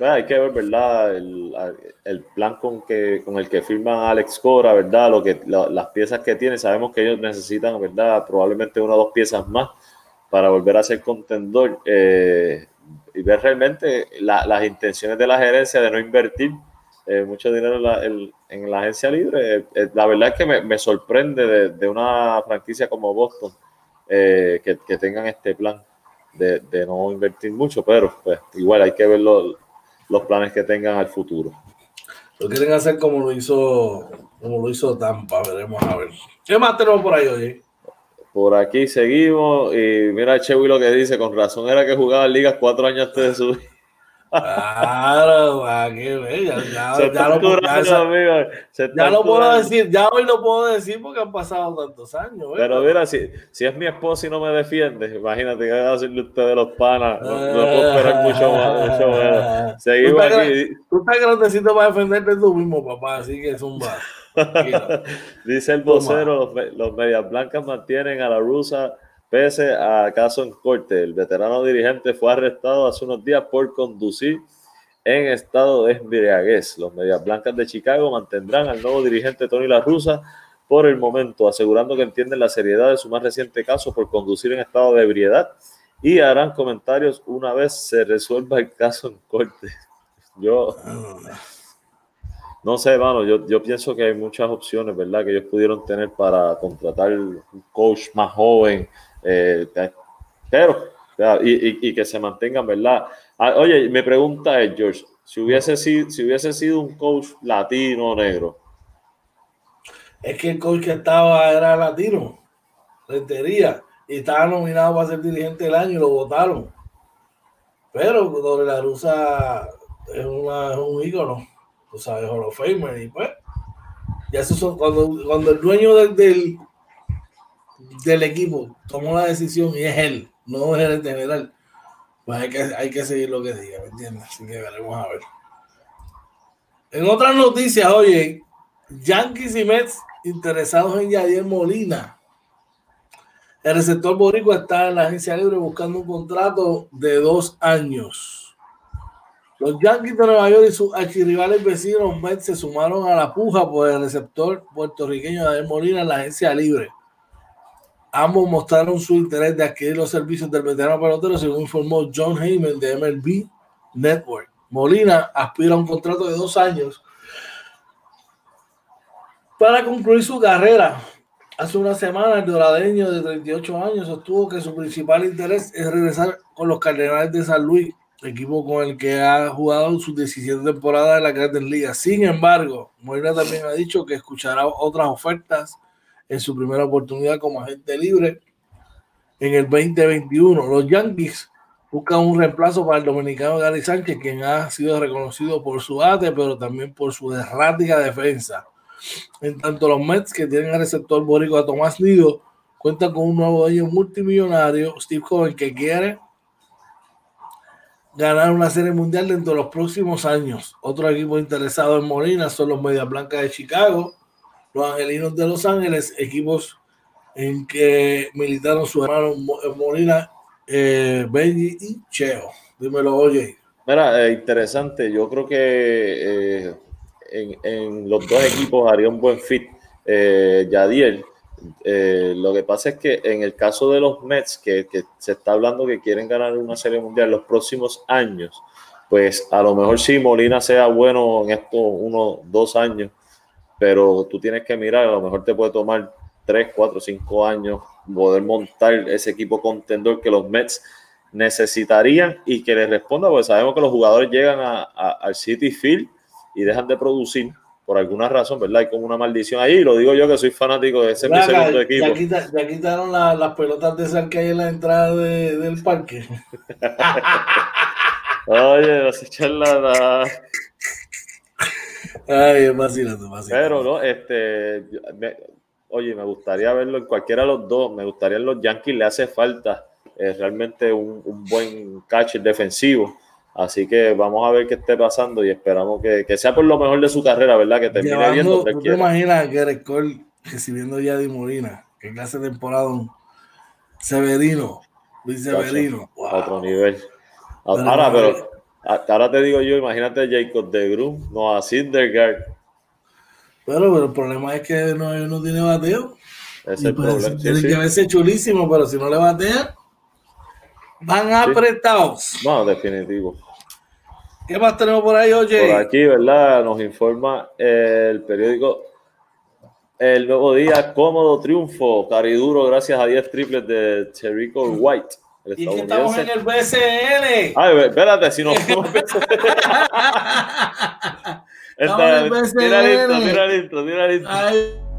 hay que ver, ¿verdad? El, plan con, que, con el que firman Alex Cora, ¿verdad? Lo que, las piezas que tiene, sabemos que ellos necesitan, ¿verdad? Probablemente una o dos piezas más para volver a ser contendor. Eh, y ver realmente las intenciones de la gerencia de no invertir eh, mucho dinero en la, agencia libre. Eh, eh, la verdad es que me, sorprende de, una franquicia como Boston que, tengan este plan de, no invertir mucho, pero pues igual hay que ver los, planes que tengan al futuro. Lo quieren hacer como lo hizo como lo hizo Tampa, veremos a ver. ¿Qué más tenemos por ahí, oye? por aquí seguimos. Y mira Chewy lo que dice, con razón era que jugaba en ligas cuatro años antes de su Claro, qué ya, ya, Se ya está lo, curando, ya, amigo, se ya lo puedo decir, ya hoy lo puedo decir porque han pasado tantos años. ¿eh? Pero mira, si, si es mi esposa y no me defiende, imagínate que va a hacerle usted de los panas. No, no puedo esperar mucho más. Mucho. Seguimos Tú aquí. Tú estás grandecito para defenderte tú mismo, papá, así que es un bar. Dice el vocero, los, los medias blancas mantienen a la rusa pese a caso en corte. El veterano dirigente fue arrestado hace unos días por conducir en estado de embriaguez. Los medias blancas de Chicago mantendrán al nuevo dirigente Tony La Russa por el momento, asegurando que entienden la seriedad de su más reciente caso por conducir en estado de ebriedad y harán comentarios una vez se resuelva el caso en corte. Yo, no sé, mano, yo, yo pienso que hay muchas opciones, ¿verdad? Que ellos pudieron tener para contratar un coach más joven, eh, pero, y, y- que se mantengan, ¿verdad? Ah, oye, mi pregunta George, si hubiese, sido, si hubiese sido un coach latino negro, Es que el coach que estaba era latino, Rentería, y estaba nominado para ser dirigente del año y lo votaron. Pero Doble la Rusa es, una- es un ícono, tú sabes, Hall of Famer, y pues, ya eso son, cuando, cuando el dueño del, del equipo tomó la decisión y es él, no es el general, pues hay que, hay que seguir lo que diga, ¿me entiendes? Así que veremos a ver. En otras noticias, oye, Yankees y Mets interesados en Yadier Molina. El receptor boricua está en la agencia libre buscando un contrato de dos años. Los Yankees de Nueva York y sus archirrivales vecinos Mets se sumaron a la puja por el receptor puertorriqueño Yadier Molina en la agencia libre. Ambos mostraron su interés de adquirir los servicios del veterano pelotero, según informó John Heyman de MLB Network. Molina aspira a un contrato de dos años para concluir su carrera. Hace una semana, el doradeño de 38 años sostuvo que su principal interés es regresar con los Cardenales de San Luis, equipo con el que ha jugado sus 17 temporadas en la Grandes Ligas. Sin embargo, Molina también ha dicho que escuchará otras ofertas en su primera oportunidad como agente libre en el 2021. Los Yankees buscan un reemplazo para el dominicano Gary Sánchez, quien ha sido reconocido por su ate, pero también por su errática defensa. En tanto, los Mets, que tienen al receptor boricua Tomás Nido, cuentan con un nuevo dueño multimillonario, Steve Cohen, que quiere ganar una serie mundial dentro de los próximos años. Otro equipo interesado en Molina son los Medias Blancas de Chicago, los Angelinos de Los Ángeles, equipos en que militaron su hermano Mo- Molina, eh, Benji y Cheo. Dímelo, oye. Mira, eh, interesante. Yo creo que eh, en, en los dos equipos haría un buen fit. Eh, Yadier, eh, lo que pasa es que en el caso de los Mets, que, que se está hablando que quieren ganar una serie mundial los próximos años, pues a lo mejor sí Molina sea bueno en estos unos dos años, pero tú tienes que mirar, a lo mejor te puede tomar tres, cuatro, cinco años poder montar ese equipo contendor que los Mets necesitarían y que les responda, porque sabemos que los jugadores llegan a- a- al City Field y dejan de producir por alguna razón, ¿verdad? Hay como una maldición ahí, y lo digo yo que soy fanático de ese es mi segundo ya, equipo. quita- ya quitaron la- las pelotas de sal que hay en la entrada de- del parque. Oye, no charla Ay, es vacilando, vacilando. Pero no, este, me- oye, me gustaría verlo en cualquiera de los dos. Me gustaría en los Yankees le hace falta eh, realmente un, un buen catcher defensivo. Así que vamos a ver qué esté pasando y esperamos que, que sea por lo mejor de su carrera, ¿verdad? Que termine bien Llevando, donde ¿tú te imaginas que Gerrit Cole recibiendo ya Di Molina? Que clase de temporada Severino, Luis Severino. Wow. otro nivel. Ahora, pero a- ahora te digo yo, imagínate Jacob de Grum, no a Syndergaard. Pero, pero el problema es que no, no tiene bateo. Ese es el pues, problema. Tiene sí. que verse chulísimo, pero si no le batean, van apretados. No, definitivo. ¿Qué más tenemos por ahí, oye? Por aquí, ¿verdad? Nos informa el periódico El Nuevo Día, cómodo triunfo, cariduro, gracias a 10 triples de Terrico White, el y que estamos en el BCN. Ay, espérate, si en Esta. Tira el intro, tira el intro, tira el intro. Ay.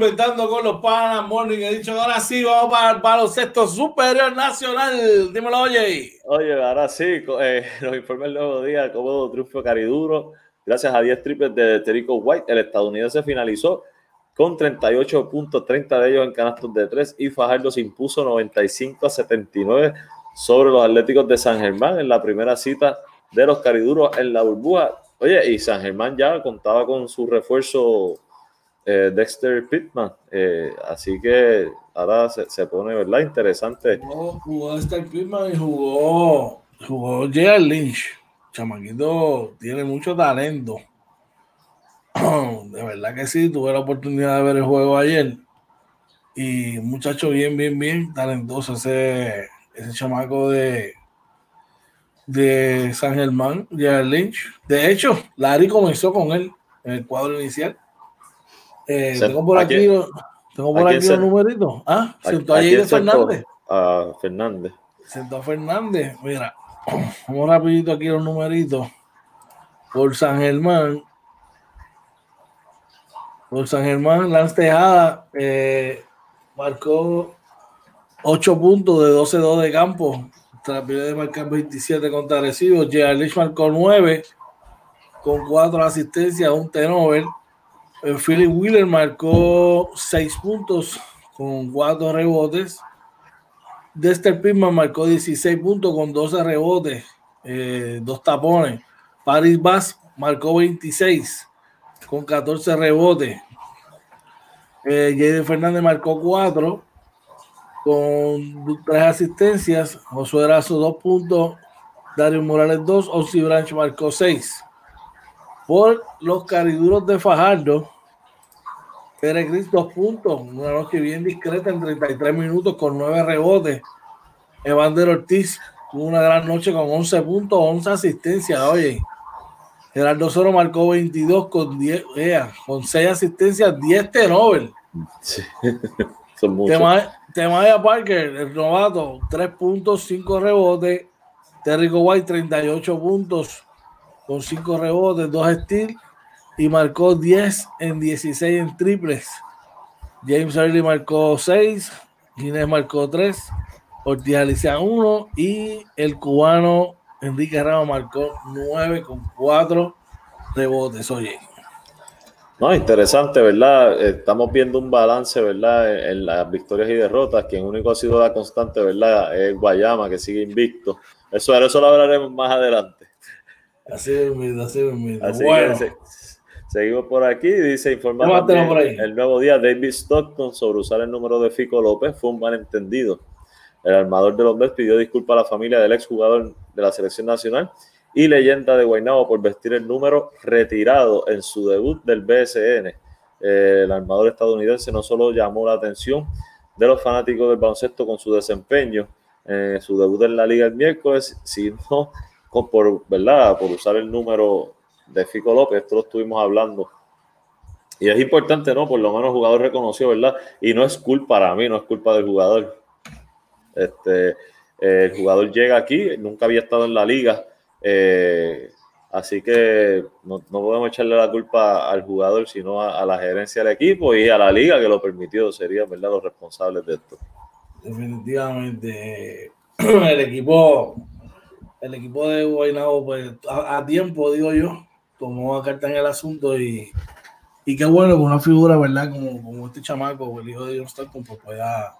Inventando con los panas Morning. He dicho ahora sí vamos para el baloncesto superior nacional. Dímelo, oye. Oye, ahora sí, eh, nos informa el nuevo día cómodo triunfo cariduro. Gracias a 10 triples de Terico White, el estadounidense finalizó con 38 puntos, 30 de ellos en canastos de 3 y Fajardo se impuso 95 a 79 sobre los Atléticos de San Germán en la primera cita de los cariduros en la burbuja. Oye, y San Germán ya contaba con su refuerzo eh, Dexter Pittman. Eh, así que ahora se, pone, ¿verdad? Interesante. Jugó, Dexter Pittman y jugó, jugó J.R. Lynch. Chamaquito tiene mucho talento. De verdad que sí, tuve la oportunidad de ver el juego ayer. Y muchacho bien, bien, bien talentoso ese, ese chamaco de, de San Germán, J.R. Lynch. De hecho, Larry comenzó con él en el cuadro inicial. Eh, tengo por aquí, tengo por aquí los numeritos. Ah, sentó a Fernández. A Fernández. Sentó a Fernández. Mira, vamos rapidito aquí los numeritos. Por San Germán. Por San Germán, Lance Tejada eh, marcó 8 puntos de 12-2 de campo. Tras de marcar 27 contra Recibo. Lich marcó 9 con 4 asistencias, un tenover. Eh, Philip Wheeler marcó 6 puntos con 4 rebotes. Dexter Pittman marcó 16 puntos con 12 rebotes, eh, dos tapones. Paris Bass marcó 26 con 14 rebotes. Eh, Fernández marcó 4 con 3 asistencias. Josué Erazo 2 puntos. Dario Morales 2. Ozzy Branch marcó 6 por los cariduros de Fajardo. Pérez Gris, dos puntos. Una noche bien discreta en 33 minutos con nueve rebotes. Evander Ortiz una gran noche con 11 puntos, 11 asistencias. Oye, Gerardo Soro marcó 22 con 10, con 6 asistencias, 10 turnovers. Sí, son muchos. Temaya Parker, el novato, 3 puntos, 5 rebotes. Terrico White, 38 puntos, con 5 rebotes, 2 steals y marcó 10 en 16 en triples. James Early marcó 6, Guinness marcó 3, Ortiz Alicia 1 y el cubano Enrique Ramos marcó 9 con 4 rebotes. Oye. No, interesante, ¿verdad? Estamos viendo un balance, ¿verdad? En las victorias y derrotas. Quien único ha sido la constante, ¿verdad? Es Guayama, que sigue invicto. Eso, eso lo hablaremos más adelante. Así es, así es. bueno. seguimos por aquí. Dice informar el nuevo día David Stockton sobre usar el número de Fico López fue un malentendido. El armador de los Mets pidió disculpas a la familia del exjugador de la selección nacional y leyenda de Guaynabo por vestir el número retirado en su debut del BSN. el armador estadounidense no solo llamó la atención de los fanáticos del baloncesto con su desempeño en su debut en la liga el miércoles, sino por, ¿verdad? por usar el número de Fico López, esto lo estuvimos hablando. Y es importante, ¿no? Por lo menos el jugador reconoció, ¿verdad? Y no es culpa para mí, no es culpa del jugador. Este, el jugador llega aquí, nunca había estado en la liga, eh, así que no, podemos echarle la culpa al jugador, sino a, la gerencia del equipo y a la liga que lo permitió, serían ¿verdad? los responsables de esto. Definitivamente, el equipo el equipo de Guaynabo, pues a, tiempo, digo yo, tomó a carta en el asunto y, y qué bueno que una figura, ¿verdad? Como, como este chamaco, el hijo de John Stockton, pues pueda,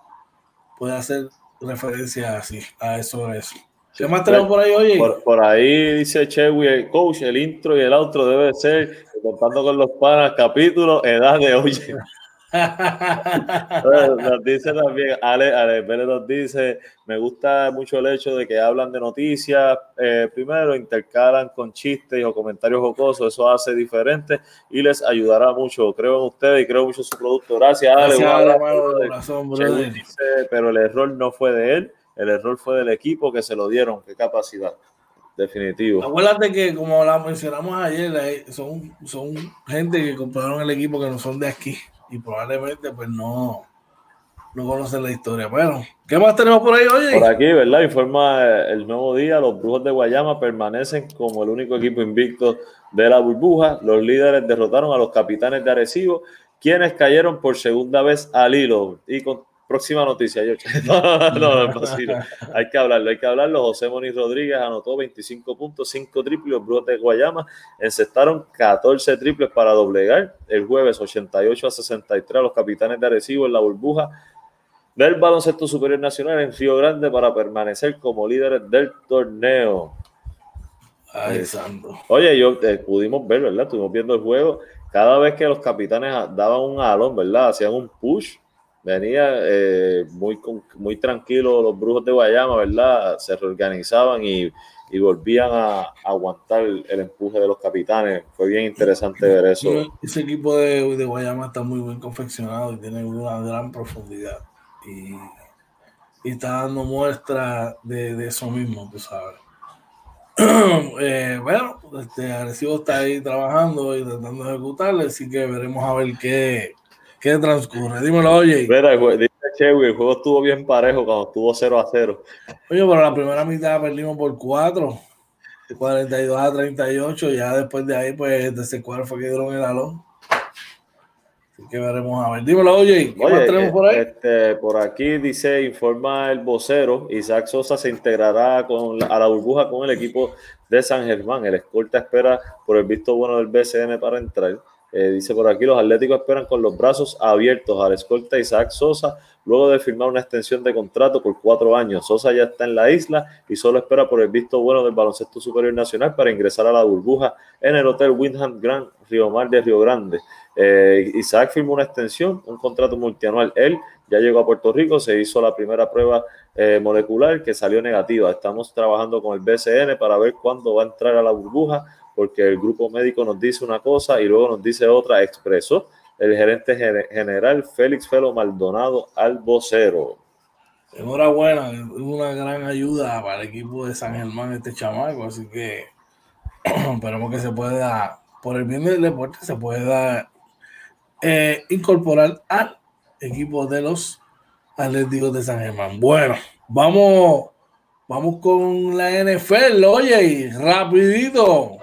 pueda hacer referencia así, a eso, a eso. ¿Qué más tenemos por ahí, oye? Por, ahí dice Chewy, el coach, el intro y el outro debe ser, contando con los panas, capítulo, edad de oye nos dice también, Ale, Ale Pérez nos dice, me gusta mucho el hecho de que hablan de noticias, eh, primero intercalan con chistes o comentarios jocosos, eso hace diferente y les ayudará mucho. Creo en ustedes y creo mucho en su producto. Gracias, Ale. pero el error no fue de él, el error fue del equipo que se lo dieron. Qué capacidad. Definitivo. Acuérdate que, como la mencionamos ayer, son, son gente que compraron el equipo que no son de aquí y probablemente pues no, no conocen la historia. Bueno, ¿qué más tenemos por ahí, oye? Por aquí, ¿verdad? Informa eh, el nuevo día, los Brujos de Guayama permanecen como el único equipo invicto de la burbuja. Los líderes derrotaron a los capitanes de Arecibo quienes cayeron por segunda vez al hilo. Y próxima noticia, yo. No, no, no. Hay que hablarlo, hay que hablarlo. José Moniz Rodríguez anotó 25 puntos, 5 triples. Los Brujos de Guayama encestaron 14 triples para doblegar el jueves 88 a 63 a los capitanes de Arecibo en la burbuja del baloncesto superior nacional en Río Grande para permanecer como líderes del torneo. Ay, santo. Oye, yo eh, pudimos ver, ¿verdad? Estuvimos viendo el juego. Cada vez que los capitanes daban un alón, ¿verdad? Hacían un push. Venía eh, muy, muy tranquilo los brujos de Guayama, ¿verdad? Se reorganizaban y, y volvían a, aguantar el, empuje de los capitanes. Fue bien interesante ver eso. Ese equipo de, de Guayama está muy bien confeccionado y tiene una gran profundidad. Y, y está dando muestra de, de eso mismo, tú sabes. Eh, bueno, este Arecibo está ahí trabajando y tratando de ejecutarle, así que veremos a ver qué, qué transcurre. Dímelo, oye. Mira, dice Chewy, el juego estuvo bien parejo cuando estuvo 0 a 0. Oye, pero la primera mitad perdimos por 4, 42 a 38. Ya después de ahí, pues, de ese cuadro fue que dieron el alón. Así que veremos a ver. Dímelo, oye, ¿qué más Oye, tenemos por ahí? este, por aquí dice, informa el vocero, Isaac Sosa se integrará con la- a la burbuja con el equipo de San Germán. El escolta espera por el visto bueno del BCN para entrar. Eh, dice por aquí, los atléticos esperan con los brazos abiertos al escolta Isaac Sosa luego de firmar una extensión de contrato por cuatro años. Sosa ya está en la isla y solo espera por el visto bueno del baloncesto superior nacional para ingresar a la burbuja en el Hotel Windham Grand Río Mar de Río Grande. Eh, Isaac firmó una extensión, un contrato multianual. Él ya llegó a Puerto Rico, se hizo la primera prueba eh, molecular que salió negativa. Estamos trabajando con el BCN para ver cuándo va a entrar a la burbuja, porque el grupo médico nos dice una cosa y luego nos dice otra, expresó el gerente gene- general Félix Felo Maldonado al vocero. Enhorabuena, es una gran ayuda para el equipo de San Germán, este chamaco. Así que esperemos que se pueda, por el bien del deporte, se pueda eh, incorporar al equipo de los Atléticos de San Germán. Bueno, vamos, vamos con la NFL, oye, y rapidito.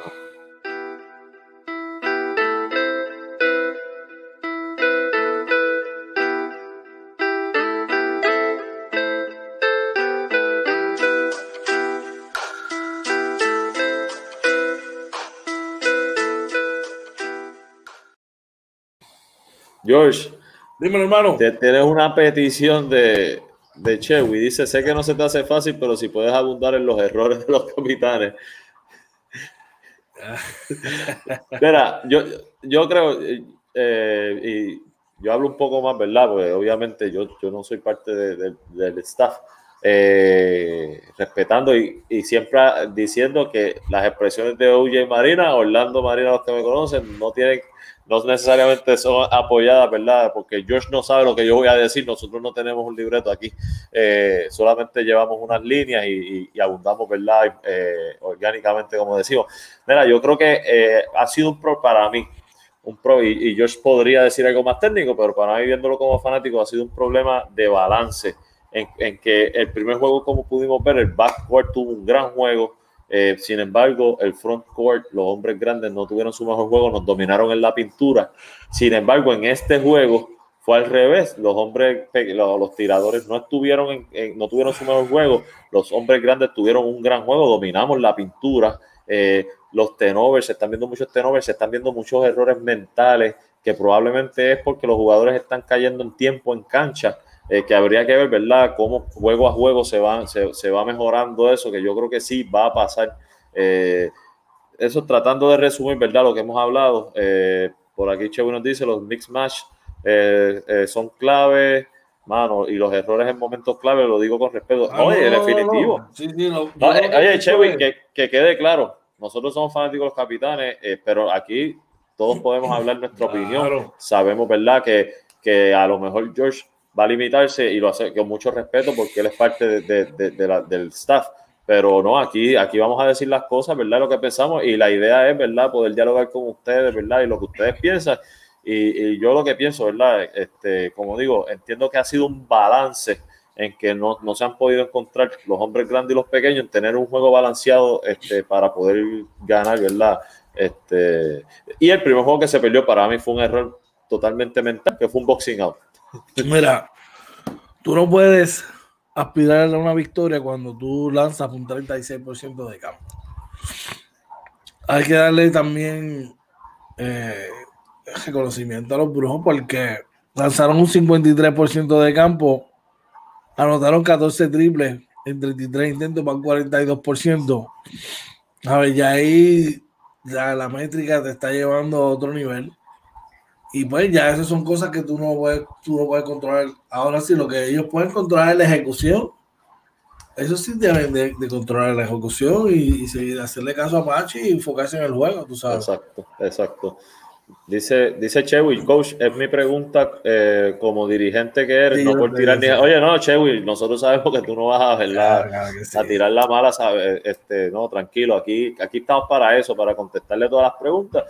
George, Dímelo, hermano. te- tienes una petición de, de Chewy. Dice, sé que no se te hace fácil, pero si puedes abundar en los errores de los capitanes. Mira, yo, yo creo, eh, y yo hablo un poco más, ¿verdad? Porque obviamente yo, yo no soy parte de- de- del staff, eh, respetando y, y siempre diciendo que las expresiones de OJ Marina, Orlando Marina, los que me conocen, no tienen, no necesariamente son apoyadas, ¿verdad? Porque George no sabe lo que yo voy a decir, nosotros no tenemos un libreto aquí, eh, solamente llevamos unas líneas y, y- y abundamos, ¿verdad? Eh, orgánicamente, como decimos. Mira, yo creo que eh, ha sido un pro para mí, un pro, y, y George podría decir algo más técnico, pero para mí, viéndolo como fanático, ha sido un problema de balance, en, en que el primer juego, como pudimos ver, el backcourt tuvo un gran juego, eh, sin embargo, el frontcourt, los hombres grandes no tuvieron su mejor juego, nos dominaron en la pintura, sin embargo, en este juego fue al revés, los hombres, los, los tiradores no estuvieron, no tuvieron su mejor juego, los hombres grandes tuvieron un gran juego, dominamos la pintura, eh, los tenovers, se están viendo muchos tenovers, se están viendo muchos errores mentales, que probablemente es porque los jugadores están cayendo en tiempo en cancha, eh, que habría que ver, ¿verdad?, cómo juego a juego se va, se, se va mejorando eso, que yo creo que sí va a pasar. Eh, eso tratando de resumir, ¿verdad?, lo que hemos hablado. eh, por aquí Chewy nos dice, los mix match eh, eh, son clave, mano, y los errores en momentos clave, lo digo con respeto. Ah, Oye, no, no, definitivo. no. Sí, sí, No, creo eh, oye, Chewy, que, que quede claro, nosotros somos fanáticos de los capitanes, pero aquí todos podemos hablar nuestra opinión. Claro. Sabemos, ¿verdad?, que, que a lo mejor George va a limitarse y lo hace con mucho respeto porque él es parte de- de- de- de la- del staff. Pero no, aquí, aquí vamos a decir las cosas, ¿verdad? Lo que pensamos y la idea es, ¿verdad? Poder dialogar con ustedes, ¿verdad? Y lo que ustedes piensan. Y, y yo lo que pienso, ¿verdad? Este, como digo, entiendo que ha sido un balance en que no, no se han podido encontrar los hombres grandes y los pequeños en tener un juego balanceado este, para poder ganar, ¿verdad? Este, y el primer juego que se perdió para mí fue un error totalmente mental, que fue un boxing out. Mira, tú no puedes aspirar a una victoria cuando tú lanzas un 36% de campo. Hay que darle también eh, reconocimiento a los brujos porque lanzaron un 53% de campo, anotaron 14 triples en 33 intentos para un 42%. A ver, ya ahí ya la métrica te está llevando a otro nivel. Y pues ya esas son cosas que tú no puedes, tú no puedes controlar. Ahora sí, lo que ellos pueden controlar es la ejecución. Eso sí deben de, controlar la ejecución y, y, hacerle caso a Pachi y enfocarse en el juego, tú sabes. Exacto, exacto. Dice, dice Chewy, coach, es mi pregunta eh, como dirigente que eres, no por tirar ni. Oye, no, Chewy, nosotros sabemos que tú no vas a tirar la mala, ¿sabes? Este, no, tranquilo, aquí, aquí estamos para eso, para contestarle todas las preguntas.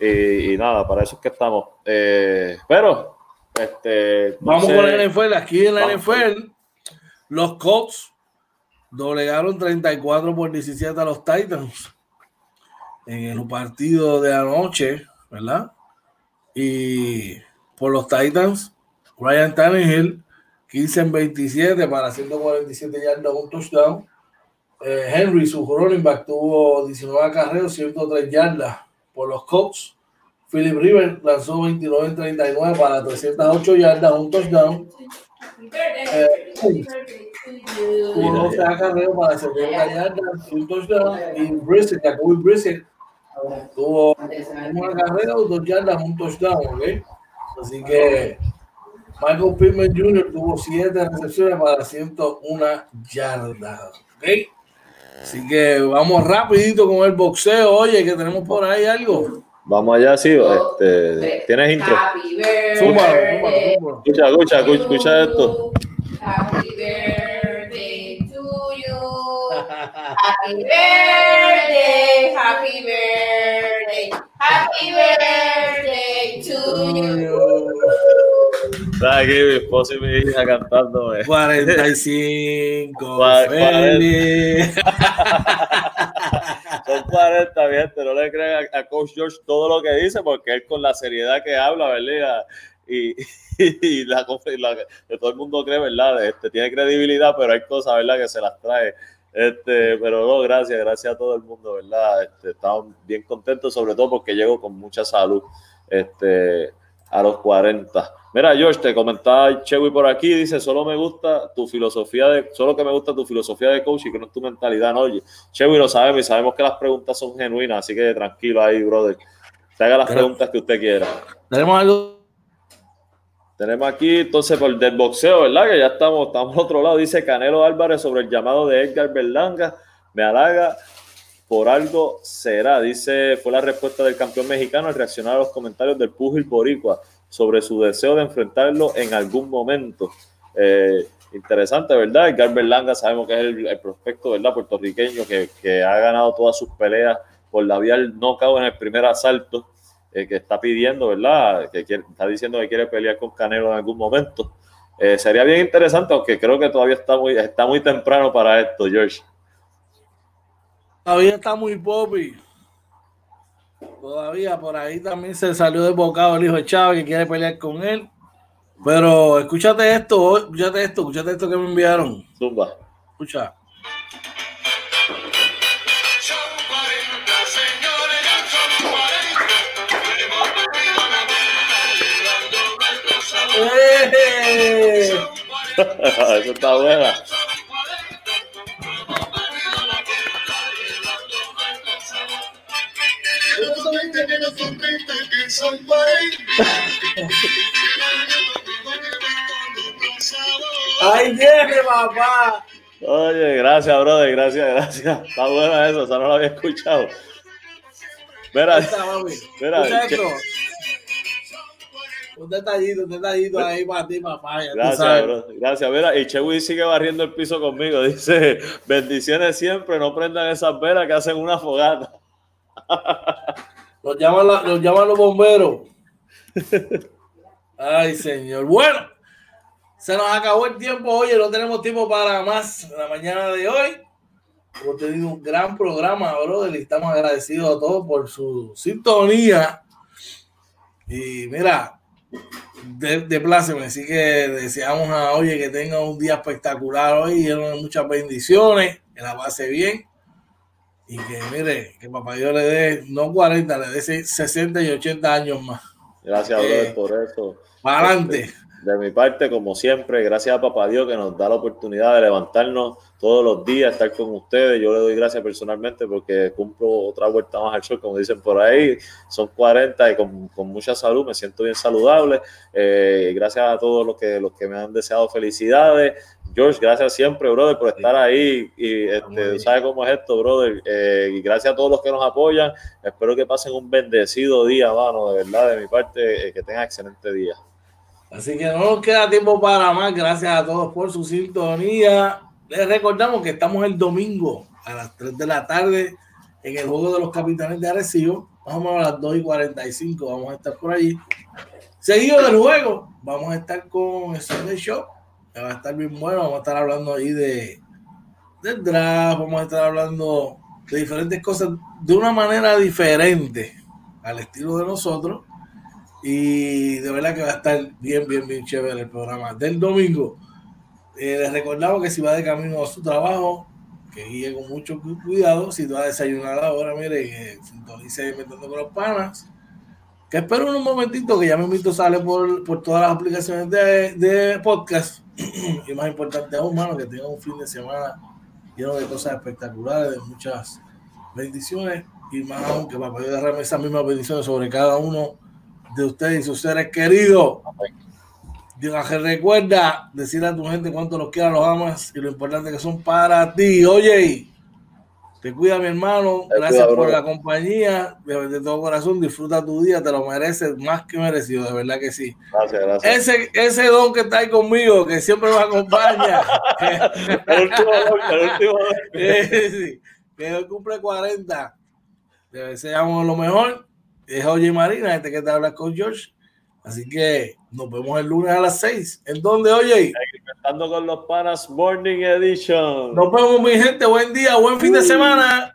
Y, nada, para eso es que estamos. Eh, pero, este. Vamos con la NFL. Aquí en la NFL, los Colts doblegaron 34 por 17 a los Titans en el partido de anoche, ¿verdad? Y por los Titans, Ryan Tannehill, 15 en 27 para 147 yardas, un touchdown. Eh, Henry, su running back, tuvo 19 acarreos, 103 yardas por los Colts. Philip River lanzó 29 en 39 para 308 yardas, un touchdown. Eh, tuvo 12 acarreos para 70 yardas, un touchdown. Y Brissett, Jacoby Brissett, tuvo un acarreo, dos yardas, un touchdown. ¿okay? Así que Michael Pittman Jr. tuvo 7 recepciones para 101 yardas. ¿okay? Así que vamos rapidito con el boxeo. Oye, que tenemos por ahí algo. Vamos allá, sí. Este, ¿Tienes intro? Escucha, escucha, escucha esto. Happy birthday to you. Happy birthday, happy birthday, happy birthday to you. Está aquí mi esposo y mi hija cantando. 45. feliz. Son 40, gente. No le crean a, Coach George todo lo que dice, porque él con la seriedad que habla, ¿verdad? Y, y, la, que todo el mundo cree, ¿verdad? Este, tiene credibilidad, pero hay cosas, ¿verdad? Que se las trae. Este, pero no, gracias, gracias a todo el mundo, ¿verdad? Este, estamos bien contentos, sobre todo porque llego con mucha salud este, a los 40. Mira, George, te comentaba Chewy por aquí, dice, solo me gusta tu filosofía de, solo que me gusta tu filosofía de coach y que no es tu mentalidad, no, oye, Chewy lo sabemos y sabemos que las preguntas son genuinas, así que tranquilo ahí, brother. Te haga las preguntas que usted quiera. Tenemos algo. Tenemos aquí, entonces, por el del boxeo, ¿verdad? Que ya estamos, estamos al otro lado. Dice Canelo Álvarez sobre el llamado de Edgar Berlanga. Me halaga, por algo será. Dice, fue la respuesta del campeón mexicano al reaccionar a los comentarios del Pugil Boricua sobre su deseo de enfrentarlo en algún momento. Eh, interesante, ¿verdad? Edgar Berlanga sabemos que es el, prospecto, ¿verdad? Puertorriqueño que, ha ganado todas sus peleas por la vía del knockout en el primer asalto, eh, que está pidiendo, ¿verdad? Que está diciendo que quiere pelear con Canelo en algún momento. Eh, sería bien interesante, aunque creo que todavía está muy, está muy temprano para esto, George. Todavía está muy popi. Todavía por ahí también se salió desbocado el hijo de Chávez que quiere pelear con él. Pero escúchate esto, escúchate esto, escúchate esto que me enviaron. Zumba. Escucha. Eso está buena. ¡Ay, viene, papá! Oye, gracias, brother, gracias, gracias. Está bueno eso, eso no lo había escuchado. Mira, mira, un detallito, un detallito ahí para ti, papá. Gracias, bro. Gracias. Mira, y Chewy sigue barriendo el piso conmigo. Dice, bendiciones siempre, no prendan esas velas que hacen una fogata. Los llaman, los llaman los bomberos. Ay, señor. Bueno, se nos acabó el tiempo. Oye, no tenemos tiempo para más la mañana de hoy. Hemos tenido un gran programa, brother, y estamos agradecidos a todos por su sintonía. Y mira, de, de pláceme. Así que deseamos a Oye que tenga un día espectacular hoy, muchas bendiciones, que la pase bien. Y que mire, que papá Dios le dé, no 40, le dé 60 y 80 años más. Gracias, Eh, brother, por eso. Para adelante. De mi parte, como siempre, gracias a Papá Dios que nos da la oportunidad de levantarnos todos los días, estar con ustedes. Yo le doy gracias personalmente porque cumplo otra vuelta más al sol, como dicen por ahí. Son 40 y con, con mucha salud, me siento bien saludable. Eh, gracias a todos los que, los que me han deseado felicidades. George, gracias siempre, brother, por estar ahí. Y este, ¿sabes cómo es esto, brother? Eh, y gracias a todos los que nos apoyan. Espero que pasen un bendecido día, mano, de verdad, de mi parte, eh, que tengan excelente día. Así que no nos queda tiempo para más. Gracias a todos por su sintonía. Les recordamos que estamos el domingo a las 3 de la tarde en el juego de los capitanes de Arecibo. Más o menos a las 2 y 45 vamos a estar por allí. Seguido del juego, vamos a estar con el Sunday Show. Va a estar bien bueno. Vamos a estar hablando ahí de del draft. Vamos a estar hablando de diferentes cosas de una manera diferente al estilo de nosotros. Y de verdad que va a estar bien, bien, bien chévere el programa del domingo. Eh, les recordamos que si va de camino a su trabajo, que guíe con mucho cu- cuidado. Si va a desayunar ahora, mire, que sintonice metiendo con los panas. Que espero en un momentito que ya me invito sale por, por todas las aplicaciones de, de podcast. y más importante aún, mano, que tenga un fin de semana lleno de cosas espectaculares, de muchas bendiciones. Y más aún que para poder derrame esas mismas bendiciones sobre cada uno de ustedes y sus seres queridos. Dios que recuerda decirle a tu gente cuánto los quieras, los amas y lo importante que son para ti. Oye, te cuida mi hermano. Te Gracias cuida, por la compañía. De, de todo corazón, disfruta tu día, te lo mereces más que merecido, de verdad que sí. Gracias, gracias. Ese, ese don que está ahí conmigo, que siempre me acompaña, El último gol, el último gol. Eh, sí, que hoy cumple 40. Le deseamos lo mejor. Es Oye Marina, este que te habla con George. Así que nos vemos el lunes a las 6. ¿En dónde, oye? Estando con los panas Morning Edition. Nos vemos, mi gente. Buen día, buen fin de semana.